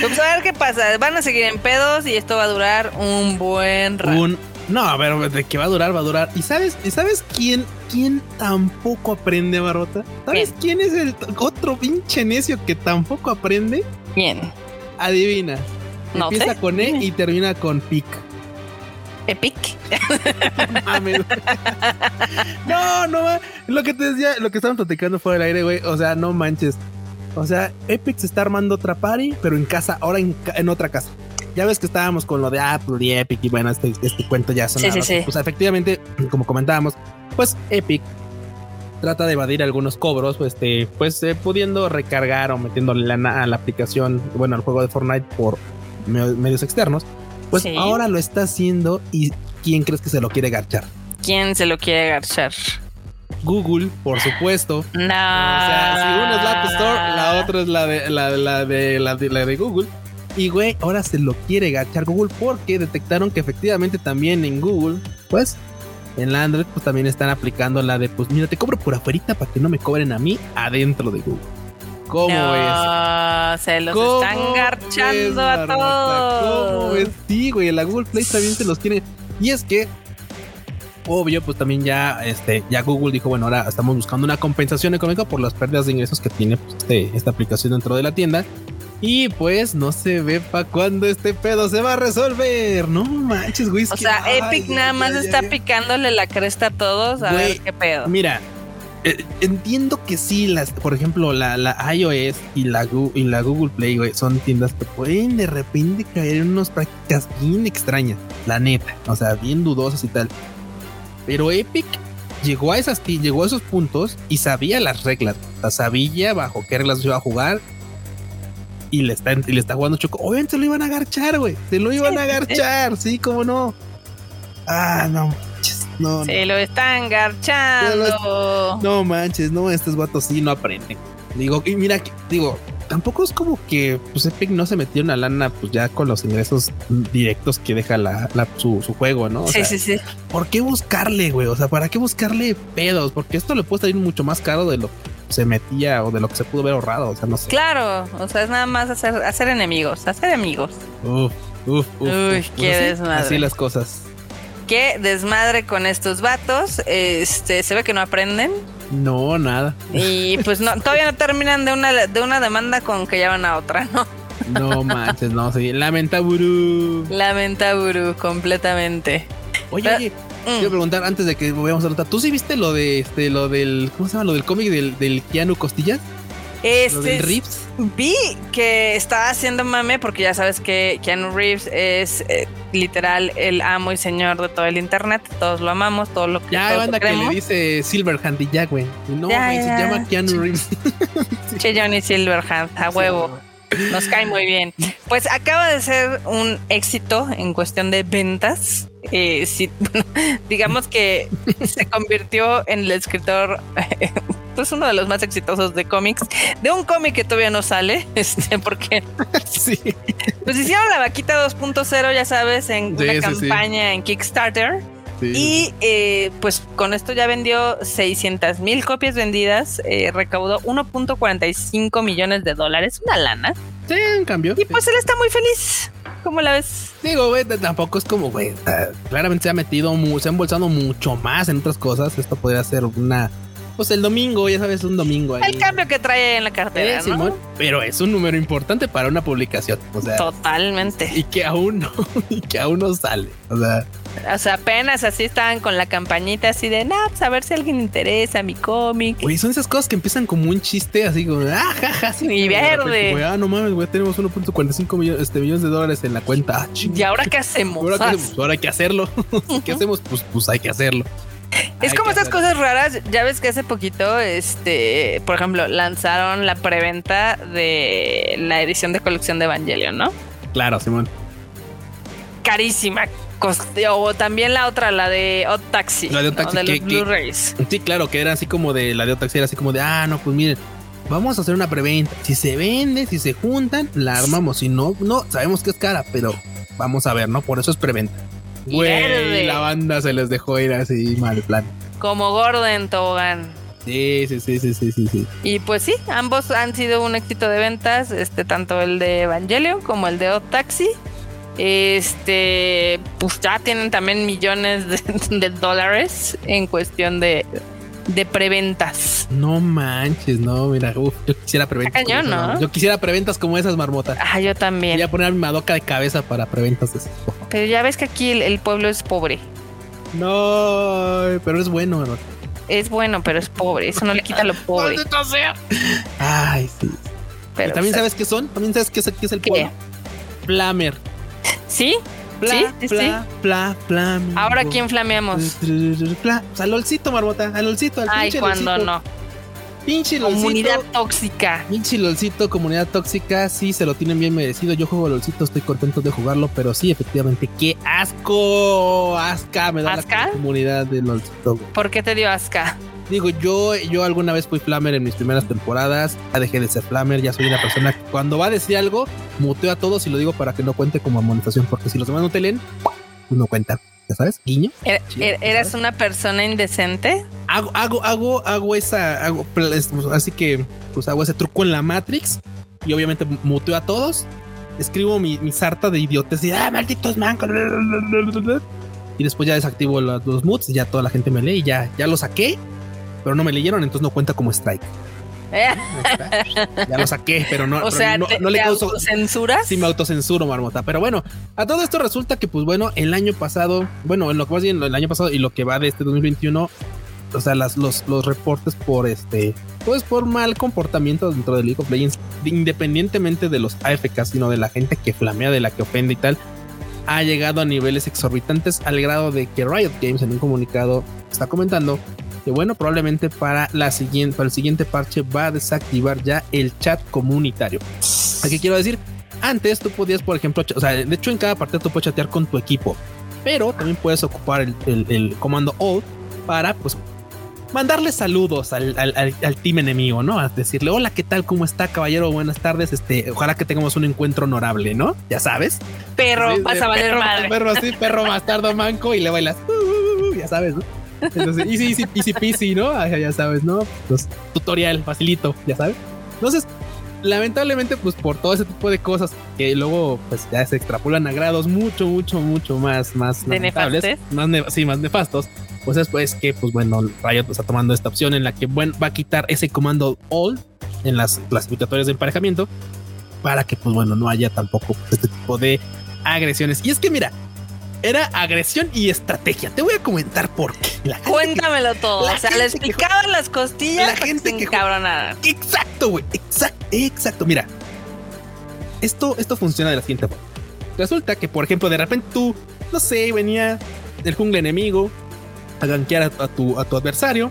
A: Pues a ver qué pasa. Van a seguir en pedos y esto va a durar un buen rato.
B: Un, no, a ver, de que va a durar, va a durar. ¿Y sabes, sabes quién, quién tampoco aprende, Barota? ¿Sabes quién es el otro pinche necio que tampoco aprende?
A: Bien.
B: Adivina.
A: No
B: Empieza
A: sé.
B: con E y termina con pic.
A: Epic. [laughs]
B: Mames. [laughs] no, no, lo que te decía, lo que estaban platicando fuera del aire, güey. O sea, no manches. O sea, Epic se está armando otra party, pero en casa, ahora en, en otra casa. Ya ves que estábamos con lo de Apple y Epic y bueno, este, este cuento ya son.
A: Sí, sí, sí.
B: Pues efectivamente, [clears throat] como comentábamos, pues Epic trata de evadir algunos cobros, pues, este, pues eh, pudiendo recargar o metiéndole lana a la aplicación, bueno, al juego de Fortnite por me- medios externos. Pues
A: Sí.
B: ahora lo está haciendo y ¿quién crees que se lo quiere garchar?
A: ¿Quién se lo quiere garchar?
B: Google, por supuesto.
A: No.
B: O sea, si una es la App Store, la otra es la de la, la de la de la de Google. Y güey, ahora se lo quiere gachar Google porque detectaron que efectivamente también en Google, pues en la Android, pues también están aplicando la de pues mira, te cobro por afuerita para que no me cobren a mí adentro de Google. ¿Cómo?
A: No, se los
B: ¿Cómo
A: están garchando a
B: Marmota? ¿Cómo
A: todos.
B: ves? Sí, güey, la Google Play también se los quiere. Y es que, obvio, pues también ya, este, ya Google dijo, bueno, ahora estamos buscando una compensación económica por las pérdidas de ingresos que tiene pues, este- esta aplicación dentro de la tienda. Y pues no se ve para cuándo este pedo se va a resolver. No manches, güey.
A: O sea,
B: ay,
A: Epic
B: ay,
A: nada más
B: ay,
A: está picándole la cresta a todos a
B: Güey,
A: ver qué pedo.
B: Mira, eh, entiendo que sí, las, por ejemplo, la, la iOS y la, y la Google Play, güey, son tiendas que pueden de repente caer en unas prácticas bien extrañas, la neta, o sea, bien dudosas y tal. Pero Epic llegó a esas llegó a esos puntos y sabía las reglas, o sea, sabía bajo qué reglas iba a jugar. Y le está, y le está jugando Choco. Obviamente se lo iban a agarchar, güey. Se lo iban a [laughs] agarchar, sí, cómo no. Ah, no manches, no, no.
A: Se lo están garchando.
B: No manches, no, estos vatos sí no aprenden. Digo, y mira, digo, tampoco es como que pues Epic no se metió una lana pues ya con los ingresos directos que deja la, la- su, su juego, ¿no? O
A: sí,
B: sea,
A: sí, sí.
B: ¿Por qué buscarle, güey? O sea, ¿para qué buscarle pedos? Porque esto le puede salir mucho más caro de lo que se metía o de lo que se pudo haber ahorrado. O sea, no sé.
A: Claro, o sea, es nada más hacer, hacer enemigos, hacer amigos.
B: Uf, uf, uf.
A: Uy,
B: uf.
A: qué
B: así-
A: desmadre.
B: Así las cosas.
A: Qué desmadre con estos vatos. Este, se ve que no aprenden.
B: No, nada.
A: Y pues no, [laughs] todavía no terminan de una, de una demanda con que ya van a otra, ¿no?
B: No manches, no, sí. Lamenta, burú.
A: Lamenta Buru completamente.
B: Oye,
A: Ah,
B: oye,
A: Mm.
B: Quiero preguntar antes de que vayamos a notar, ¿tú sí viste lo de este, lo del, ¿cómo se llama? Lo del cómic del, del Keanu Costillas? Lo
A: Este,
B: del Rips.
A: vi que estaba haciendo mame porque ya sabes que Keanu Reeves es eh, literal el amo y señor de todo el internet. Todos lo amamos, todo lo que
B: Ya banda
A: lo
B: que le dice Silverhand y ya, güey. No,
A: Ya,
B: güey,
A: ya.
B: se llama Keanu [laughs] Reeves. [laughs]
A: Che Johnny Silverhand, a huevo. Nos cae muy bien. Pues acaba de ser un éxito en cuestión de ventas. Eh, [laughs] bueno, digamos que se convirtió en el escritor, [laughs] pues uno de los más exitosos de cómics, de un cómic que todavía no sale, [laughs] este, porque
B: sí.
A: pues hicieron la vaquita 2.0, ya sabes, en
B: Sí,
A: una
B: sí.
A: campaña en Kickstarter.
B: Sí.
A: Y eh, pues con esto ya vendió 600 mil copias vendidas, eh, recaudó 1.45 millones de dólares, una lana.
B: Sí, un cambio.
A: Y pues él está muy feliz. ¿Cómo la ves?
B: Digo, güey, tampoco es como, güey, ah, claramente se ha metido, se ha embolsado mucho más en otras cosas. Esto podría ser una, pues el domingo, ya sabes, un domingo ahí.
A: El cambio que trae en la cartera,
B: Eh,
A: ¿no?
B: Pero es un número importante para una publicación. O sea,
A: Totalmente.
B: y que aún no, [laughs] y que aún no sale. O sea,
A: O sea, apenas así estaban con la campañita así de, no, pues a ver si alguien interesa mi cómic.
B: güey, son esas cosas que empiezan como un chiste, así como, ah, jaja, sí.
A: Y verde.
B: güey, ah, no mames, güey, tenemos 1.45 millones, este, millones de dólares en la cuenta. Ah. [laughs]
A: ¿Y ahora qué hacemos?
B: Ahora, qué hacemos? ahora hay que hacerlo. [laughs] ¿Qué hacemos? Pues, pues hay que hacerlo.
A: Es como esas cosas raras. Ya ves que hace poquito, este, por ejemplo, lanzaron la preventa de la edición de colección de Evangelion, ¿no?
B: Claro, Simón.
A: Carísima. O también la otra, la de Odd Taxi.
B: La de Odd
A: ¿no? De los Blu-rays.
B: Sí, claro, que era así como de la de Otaxi, era así como de, ah, no, pues miren, vamos a hacer una preventa. Si se vende, si se juntan, la armamos. Si no, no, sabemos que es cara, pero vamos a ver, ¿no? Por eso es preventa. Güey, la banda se les dejó ir así mal plan.
A: Como Gordon Tobogán.
B: Sí, sí, sí, sí, sí, sí, sí.
A: Y pues sí, ambos han sido un éxito de ventas, este, tanto el de Evangelion como el de Odd Taxi. Este, pues ya tienen también millones de, de dólares en cuestión de, de preventas.
B: No manches, no, mira, uf, yo quisiera preventas.
A: Cañón,
B: esas,
A: ¿no?
B: Yo quisiera preventas como esas, marmota.
A: Ah, yo también.
B: Voy a poner mi madoka de cabeza para preventas de tipo.
A: Pero ya ves que aquí el, el pueblo es pobre.
B: No, pero es bueno, marmota.
A: Es bueno, pero es pobre. Eso no le quita lo pobre.
B: Ay, sí.
A: Pero
B: también
A: sea,
B: sabes qué son, también sabes qué es, qué es el
A: ¿Qué?
B: polo. Flamer.
A: ¿Sí?
B: Pla,
A: Sí, sí,
B: pla, pla, flamingo.
A: Ahora, ¿quién flameamos?
B: Pla, sea, al olcito, Marmota, al olcito, al
A: Ay,
B: pinche
A: cuando
B: lolcito.
A: no.
B: Pinche lolcito.
A: Comunidad tóxica.
B: Pinche LOLcito, comunidad tóxica, sí se lo tienen bien merecido. Yo juego LOLcito, estoy contento de jugarlo, pero sí, efectivamente, qué asco. Asca, me da
A: ¿Asca?
B: la comunidad de LOLcito. güey.
A: ¿Por qué te dio asca?
B: Digo, yo, yo alguna vez fui flamer en mis primeras temporadas, ya dejé de ser flamer, ya soy una persona que cuando va a decir algo, muteo a todos y lo digo para que no cuente como amonestación, porque si los demás no te leen, pues no cuenta. ¿Ya sabes? Guiño.
A: ¿Er- er- ¿Eres
B: ¿sabes?
A: una persona indecente?
B: hago, hago, hago, hago esa, hago, pues, así que pues hago ese truco en la Matrix y obviamente muteo a todos, escribo mi, mi sarta de idiotes y ah, malditos mancos. Y después ya desactivo los, los moods y ya toda la gente me lee y ya, ya lo saqué, pero no me leyeron, entonces no cuenta como strike. Ya lo saqué, pero no, [laughs]
A: o
B: pero
A: sea,
B: no,
A: ¿te,
B: no le
A: te
B: causo.
A: autocensuras?
B: Sí, me autocensuro, marmota. Pero bueno, a todo esto resulta que, pues bueno, el año pasado, bueno, en lo que más bien el año pasado y lo que va de este 2021, o sea, las, los, los reportes por este, pues por mal comportamiento dentro de League of Legends, independientemente de los AFK, sino de la gente que flamea, de la que ofende y tal, ha llegado a niveles exorbitantes al grado de que Riot Games en un comunicado está comentando que bueno, probablemente para la siguiente, para el siguiente parche va a desactivar ya el chat comunitario. Aquí quiero decir, antes tú podías, por ejemplo, o sea, de hecho en cada partida tú puedes chatear con tu equipo, pero también puedes ocupar el, el- el comando all para, pues, mandarle saludos al, al- al- al team enemigo, ¿no? A decirle, hola, ¿qué tal? ¿Cómo está, caballero? Buenas tardes. Este, ojalá que tengamos un encuentro honorable, ¿no? Ya sabes.
A: Pero
B: Sí,
A: vas a valer
B: perro,
A: madre.
B: Perro así, perro bastardo manco y le bailas. "Uh, uh, uh", ya sabes, ¿no? Entonces, easy, easy, easy peasy, ¿no? Ah, Ya sabes, ¿no? Pues, tutorial, facilito, ya sabes. Entonces, lamentablemente, pues por todo ese tipo de cosas que luego, pues ya se extrapolan a grados mucho, mucho, mucho más, más
A: ¿De
B: más ne- sí, más nefastos. Pues es pues que, pues bueno, Riot está tomando esta opción en la que bueno, va a quitar ese comando all en las clasificatorias de emparejamiento para que, pues bueno, no haya tampoco este tipo de agresiones. Y es que mira, era agresión y estrategia. Te voy a comentar por qué. La que-
A: Cuéntamelo todo.
B: la
A: O sea, le explicaban las costillas
B: la gente
A: que encabronaran.
B: Exacto, güey. Exacto, exacto. Mira, esto, esto funciona de la siguiente forma. Resulta que, por ejemplo, de repente tú, no sé, venía del jungle enemigo a gankear a, a tu, a tu adversario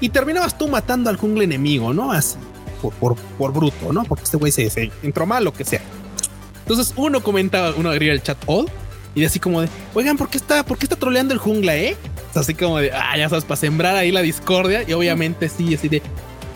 B: y terminabas tú matando al jungle enemigo, ¿no? Así, por, por, por bruto, ¿no? Porque este güey se, se entró mal, lo que sea. Entonces uno comentaba, uno agregaba el chat all y así como de, oigan, ¿por qué está, por qué está troleando el jungla, eh? Así como de, ah, ya sabes, para sembrar ahí la discordia y obviamente sí, así de,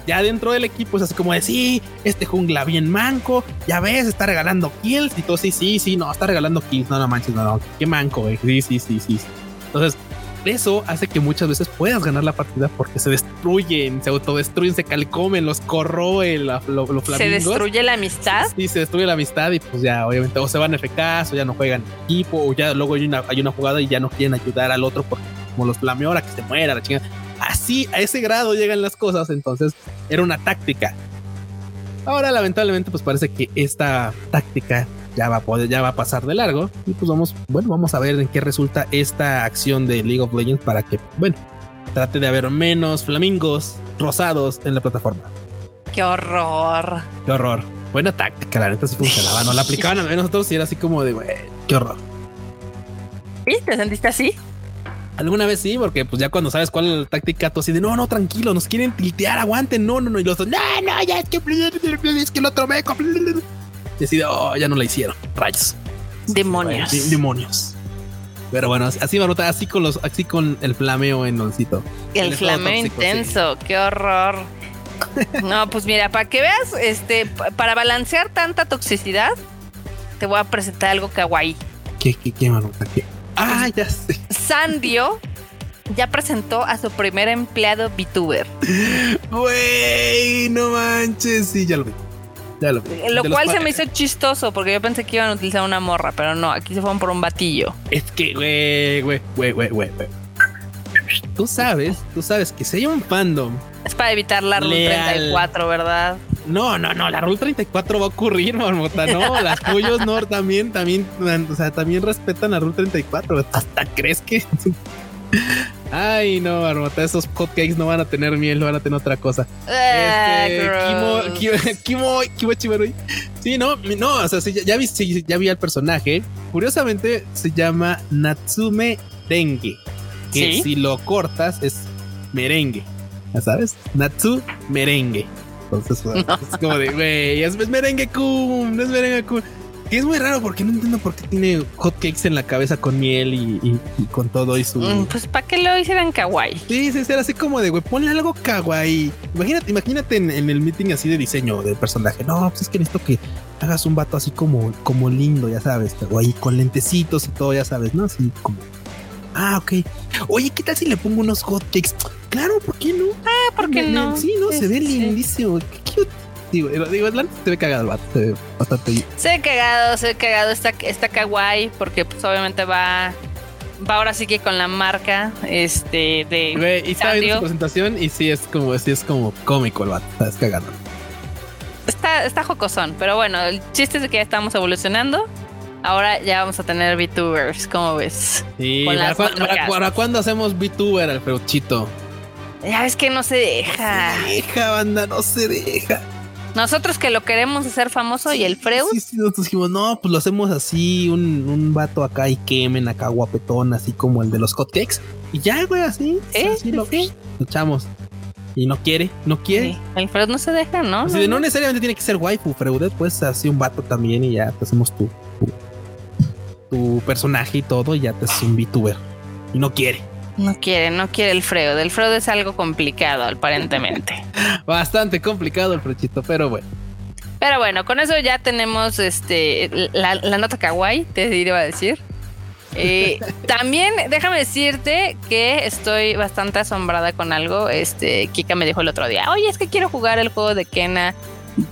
B: ya dentro del equipo es así como de, sí, este jungla bien manco, ya ves, está regalando kills y todo, sí, sí, sí, no, está regalando kills, no, no manches, no, no, qué manco, sí, sí, sí, sí. sí. Entonces, eso hace que muchas veces puedas ganar la partida porque se destruyen, se autodestruyen, se calcomen, los corroe la, lo, lo
A: Se destruye la amistad.
B: Sí, se destruye la amistad y pues ya, obviamente, o se van FK, o ya no juegan equipo, o ya luego hay una, hay una jugada y ya no quieren ayudar al otro porque como los flameó ahora que se muera, la chingada. Así, a ese grado llegan las cosas, entonces era una táctica. Ahora, lamentablemente, pues parece que esta táctica ya va a poder, ya va a pasar de largo. Y pues vamos, bueno, vamos a ver en qué resulta esta acción de League of Legends para que, bueno, trate de haber menos flamingos rosados en la plataforma.
A: Qué horror.
B: Qué horror. Buena táctica, la neta sí funcionaba. No la [laughs] aplicaban a nosotros y era así como de, güey, qué horror.
A: ¿Sí? ¿Te sentiste así?
B: Alguna vez sí, porque pues ya cuando sabes cuál es la táctica, tú así de, no, no, tranquilo, nos quieren tiltear, aguanten, no, no, no. Y los dos, no, no, ya es que, es que el otro meco. Y así de, oh, ya no la hicieron. Rayos.
A: Demonios.
B: De- demonios. Pero bueno, así Marota, así con los, así con el flameo en Olcito.
A: El
B: El
A: flameo intenso, qué horror. [laughs] No, pues mira, para que veas, este, pa- para balancear tanta toxicidad, te voy a presentar algo kawaii.
B: ¿Qué, qué, qué, Marota? ¿Qué? Ah, ya sé.
A: Sandio ya presentó a su primer empleado VTuber, [gasps]
B: Güey, no manches. Sí, ya lo vi. Lo De
A: cual se me hizo chistoso porque yo pensé que iban a utilizar una morra, pero no, aquí se fueron por un batillo.
B: Es que, güey, güey, güey, güey, güey. Tú sabes, tú sabes que si hay un fandom.
A: Es para evitar la Rule
B: Leal.
A: 34, ¿verdad?
B: No, no, no, la Rule 34 va a ocurrir, marmota. No, [laughs] las pollos no, también, también, o sea, también respetan la Rule 34. Hasta crees que. Ay, no, Marmota, esos hotcakes no van a tener miel, no van a tener otra cosa.
A: Ah,
B: este,
A: gross.
B: Kimo, Kimo, Kimo Chibarui. Sí, no, no, o sea, sí, ya, vi, sí, ya vi al personaje. Curiosamente, se llama Natsume Dengue. Que
A: ¿Sí?
B: si lo cortas es merengue. ¿Ya sabes? Natsu merengue. Entonces, [laughs] bueno, es como de, güey, es, es merengue cum, no es merengue cum. Que es muy raro porque no entiendo por qué tiene hotcakes en la cabeza con miel y, y- y con todo y su.
A: Mm, Pues para que lo hicieran kawaii.
B: Sí, sí, era así como de, güey, ponle algo kawaii. Imagínate, imagínate en, en el meeting así de diseño del personaje. No, pues es que necesito que hagas un vato así como, como lindo, ya sabes, güey, con lentecitos y todo, ya sabes, ¿no? Así como. Ah, ok. Oye, ¿qué tal si le pongo unos hotcakes? Claro, ¿por qué no?
A: Ah, ¿por qué
B: Me- me-
A: no?
B: Sí, no, se ve
A: sí.
B: lindísimo. Qué cute. Digo, se ve cagado el vato, se ve bastante.
A: Se ve cagado, se ve cagado. Está, está kawaii porque pues obviamente va... Va ahora sí que con la marca este de
B: Güey, y estaba viendo su presentación y sí es como, sí es como cómico el vato, estás cagando.
A: está, está jocosón, pero bueno, el chiste es que ya estamos evolucionando. Ahora ya vamos a tener VTubers, ¿cómo ves?
B: Sí,
A: Con
B: ¿para,
A: las
B: cuá- para- para cuándo hacemos VTuber, Alfredochito?
A: Ya ves que no se deja.
B: No se deja, banda, no se deja.
A: Nosotros que lo queremos hacer famoso y el Freud,
B: Sí, sí, nosotros dijimos, no, pues lo hacemos así, un, un vato acá y quemen acá guapetón, así como el de los hotcakes. Y ya, güey, así,
A: Sí,
B: así
A: sí,
B: lo,
A: sí.
B: echamos. Y no quiere, no quiere.
A: el Freud no se deja, ¿no?
B: Así no necesariamente tiene que ser waifu, Freud, pues así un vato también y ya te hacemos tu, tu, tu personaje y todo y ya te haces un VTuber. Y no quiere.
A: No quiere, no quiere el Freud. El Freud es algo complicado, aparentemente. [laughs]
B: Bastante complicado el frechito, pero bueno.
A: Pero bueno, con eso ya tenemos este la, la nota kawaii, te iba a decir. Eh, [laughs] también déjame decirte que estoy bastante asombrada con algo. Este, Kika me dijo el otro día, oye, es que quiero jugar el juego de Kena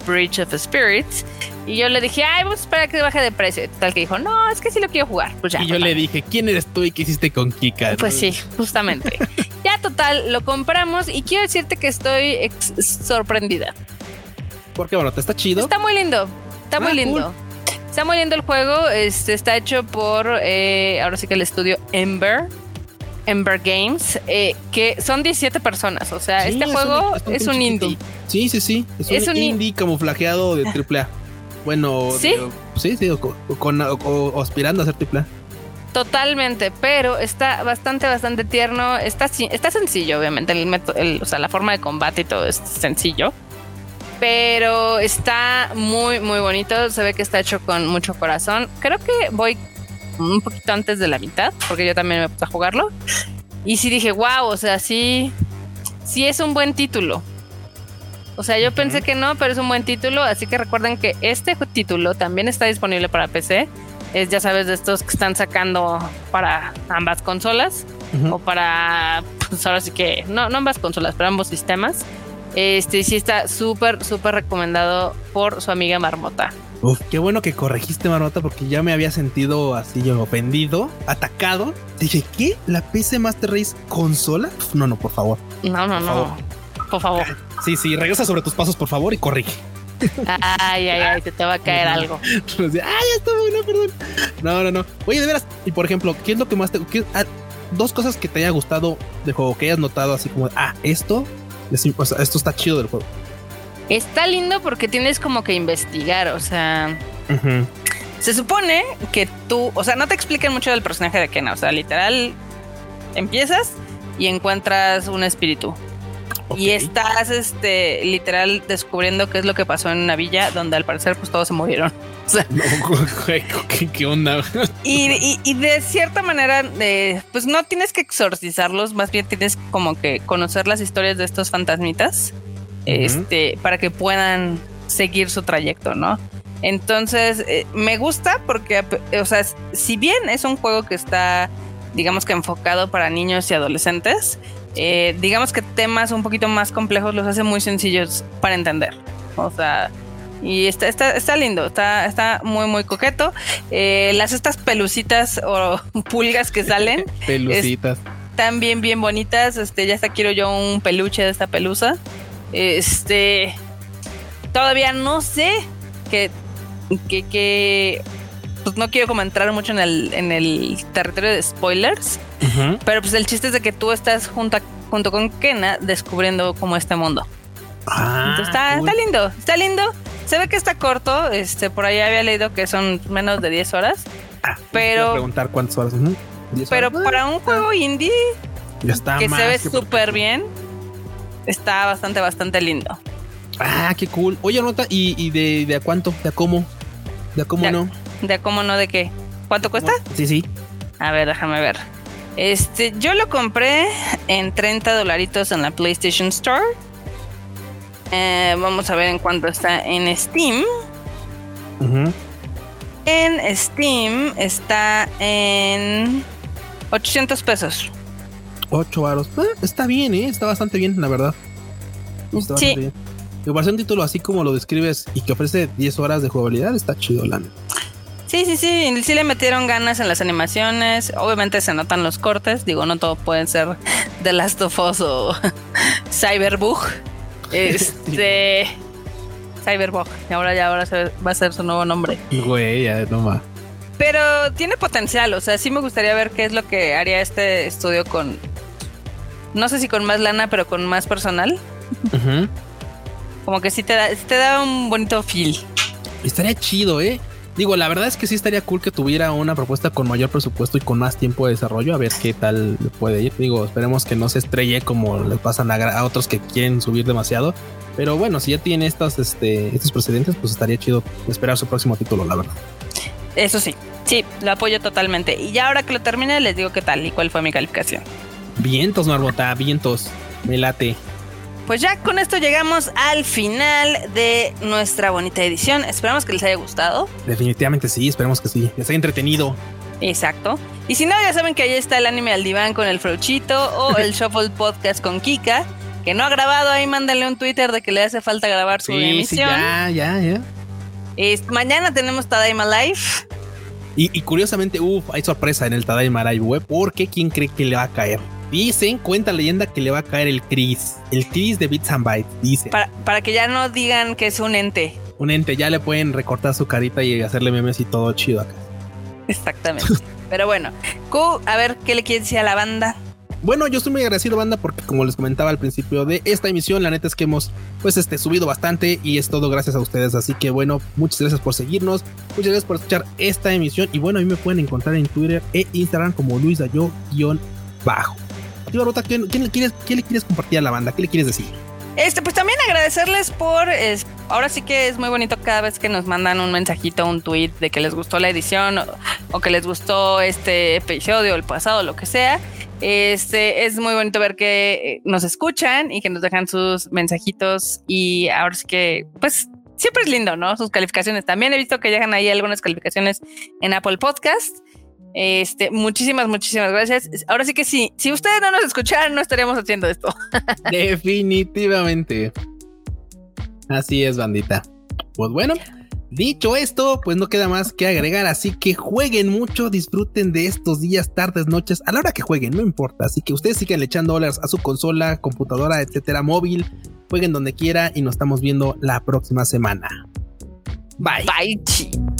A: Bridge of Spirits. Y yo le dije, ay, vamos a esperar a que baje de precio. Tal que dijo, no, es que sí lo quiero jugar. Pues ya.
B: y yo
A: total.
B: le dije, ¿quién eres tú y qué hiciste con Kika?
A: Pues sí, justamente. [laughs] ya total, lo compramos y quiero decirte que estoy sorprendida.
B: Porque bueno, te está chido.
A: Está muy lindo. Está
B: Ah,
A: muy lindo. Está muy lindo el juego. Este está hecho por eh, ahora sí que el estudio Ember. Ember Games, eh, que son 17 personas. O sea,
B: Sí,
A: este
B: es
A: juego
B: un- está un
A: es un indie.
B: Sí, sí, sí. Es,
A: Es
B: un,
A: un in-
B: indie camuflajeado de [laughs] AAA. Bueno,
A: ¿Sí?
B: sí, sí, o, con- o con- o- o aspirando a ser AAA.
A: Totalmente, pero está bastante, bastante tierno. Está, está sencillo, obviamente. El- o sea, la forma de combate y todo es sencillo. Pero está muy, muy bonito. Se ve que está hecho con mucho corazón. Creo que voy un poquito antes de la mitad, porque yo también me puse a jugarlo. Y sí dije, wow, o sea, sí, sí es un buen título. O sea, yo pensé que no, pero es un buen título. Así que recuerden que este título también está disponible para PC. Es, ya sabes, de estos que están sacando para ambas consolas o para, pues ahora sí que, no, no ambas consolas, pero ambos sistemas. Este sí está súper, súper recomendado por su amiga Marmota.
B: Uf, qué bueno que corregiste, Marmota, porque ya me había sentido así yo ofendido, atacado. Dije, ¿qué? ¿La PC Master Race consola? Uf, no, no, por favor.
A: No, no,
B: Por
A: no.
B: favor.
A: Por favor.
B: Sí, sí, regresa sobre tus pasos, por favor, y corrige.
A: Ay, ay, ay, se te va a caer algo. [laughs]
B: Ah, ya está bueno, perdón. No, no, no. Oye, de veras, y por ejemplo, ¿qué es lo que más te... qué- ah, dos cosas que te haya gustado del juego, que hayas notado así como, ah, esto, es- o sea, esto está chido del juego.
A: Está lindo porque tienes como que investigar, o sea, se supone que tú, o sea, no te explican mucho del personaje de Kena, o sea, literal, empiezas y encuentras un espíritu. Y estás, este, literal descubriendo qué es lo que pasó en una villa donde al parecer pues todos se murieron. [laughs]
B: No, güey, ¿qué, qué onda?
A: Y, y- y de cierta manera, eh, pues no tienes que exorcizarlos, más bien tienes como que conocer las historias de estos fantasmitas, este, para que puedan seguir su trayecto, ¿no? Entonces, eh, me gusta porque, o sea, si bien es un juego que está, digamos que enfocado para niños y adolescentes, eh, digamos que temas un poquito más complejos los hace muy sencillos para entender. O sea, y está, está, está lindo, está, está muy, muy coqueto. Eh, las estas pelucitas o [laughs] pulgas que salen [laughs]
B: Pelucitas.
A: están bien, bien bonitas. Este, ya hasta quiero yo un peluche de esta pelusa. Este, todavía no sé qué, qué, qué, pues no quiero como entrar mucho en el, en el territorio de spoilers, pero pues el chiste es de que tú estás junto, junto con Kena descubriendo como este mundo. Ah, está, está lindo, está lindo. Se ve que está corto, este, por ahí había leído que son menos de 10 horas. Ah, pero
B: preguntar cuántas horas.
A: Pero para un juego indie ya está que se ve súper bien, está bastante, bastante lindo.
B: Ah, qué cool. Oye, nota, ¿y, y de, de, a cuánto? ¿De a cómo? ¿De a cómo no?
A: ¿De a cómo no? ¿De qué? ¿Cuánto cuesta?
B: Sí, sí.
A: A ver, déjame ver. Este, yo lo compré en 30 dolaritos en la PlayStation Store. Eh, vamos a ver en cuánto está en Steam. En Steam está en 800 pesos.
B: 8 varos. Ah, está bien, ¿eh? Está bastante bien, la verdad. Está sí. bien. Igual un título así como lo describes y que ofrece 10 horas de jugabilidad, está chido, Lana.
A: Sí, sí, sí, sí le metieron ganas en las animaciones. Obviamente se notan los cortes. Digo, no todo pueden ser [laughs] The Last of Us o [laughs] Cyberbug. [laughs] Este. Cyberbug. Y ahora ya ahora va a ser su nuevo nombre.
B: Güey, ya más.
A: Pero tiene potencial. O sea, sí me gustaría ver qué es lo que haría este estudio con. No sé si con más lana, pero con más personal. Como que sí te da, te da un bonito feel.
B: Estaría chido, ¿eh? Digo, la verdad es que sí estaría cool que tuviera una propuesta con mayor presupuesto y con más tiempo de desarrollo, a ver qué tal puede ir. Digo, esperemos que no se estrelle como le pasan a, otros que quieren subir demasiado. Pero bueno, si ya tiene estas, este, estos precedentes, pues estaría chido esperar su próximo título, la verdad.
A: Eso sí, sí, lo apoyo totalmente. Y ya ahora que lo termine, les digo qué tal y cuál fue mi calificación.
B: Vientos, Marbota, vientos. Me late
A: pues ya con esto llegamos al final de nuestra bonita edición. Esperamos que les haya gustado.
B: Definitivamente sí, esperemos que sí. Les haya entretenido.
A: Exacto. Y si no, ya saben que ahí está el anime al diván con el Frochito o [laughs] el Shuffle Podcast con Kika, que no ha grabado. Ahí mándenle un Twitter de que le hace falta grabar su emisión. Sí,
B: ya, ya, ya.
A: mañana tenemos Tadaima Live.
B: Y, y curiosamente, uff, hay sorpresa en el Tadaima Live web porque ¿quién cree que le va a caer? Dicen, cuenta leyenda que le va a caer el Chris. El Chris de Bits and Bytes, dice.
A: Para, que ya no digan que es un ente.
B: Un ente, ya le pueden recortar su carita y hacerle memes y todo chido acá.
A: Exactamente. [laughs] Pero bueno, Q, a ver qué le quiere decir a la banda.
B: Bueno, yo estoy muy agradecido, banda, porque como les comentaba al principio de esta emisión, la neta es que hemos pues este subido bastante y es todo gracias a ustedes. Así que bueno, muchas gracias por seguirnos, muchas gracias por escuchar esta emisión. Y bueno, a mí me pueden encontrar en Twitter e Instagram como luisayo-bajo. ¿qué, le quieres, compartir a la banda? ¿Qué le quieres decir?
A: Este, pues también agradecerles por. ahora sí que es muy bonito cada vez que nos mandan un mensajito, un tweet de que les gustó la edición o, que les gustó este episodio, el pasado, lo que sea. Este es muy bonito ver que eh, nos escuchan y que nos dejan sus mensajitos. Y ahora sí que, pues siempre es lindo, ¿no? Sus calificaciones. También he visto que llegan ahí algunas calificaciones en Apple Podcast. Este, muchísimas, muchísimas gracias. Ahora sí que sí, si ustedes no nos escucharan, no estaríamos haciendo esto. [laughs]
B: Definitivamente. Así es, bandita. Pues bueno, dicho esto, pues no queda más que agregar, así que jueguen mucho, disfruten de estos días, tardes, noches, a la hora que jueguen, no importa. Así que ustedes sigan echando dólares a su consola, computadora, etcétera, móvil, jueguen donde quiera y nos estamos viendo la próxima semana. Bye.
A: Bye.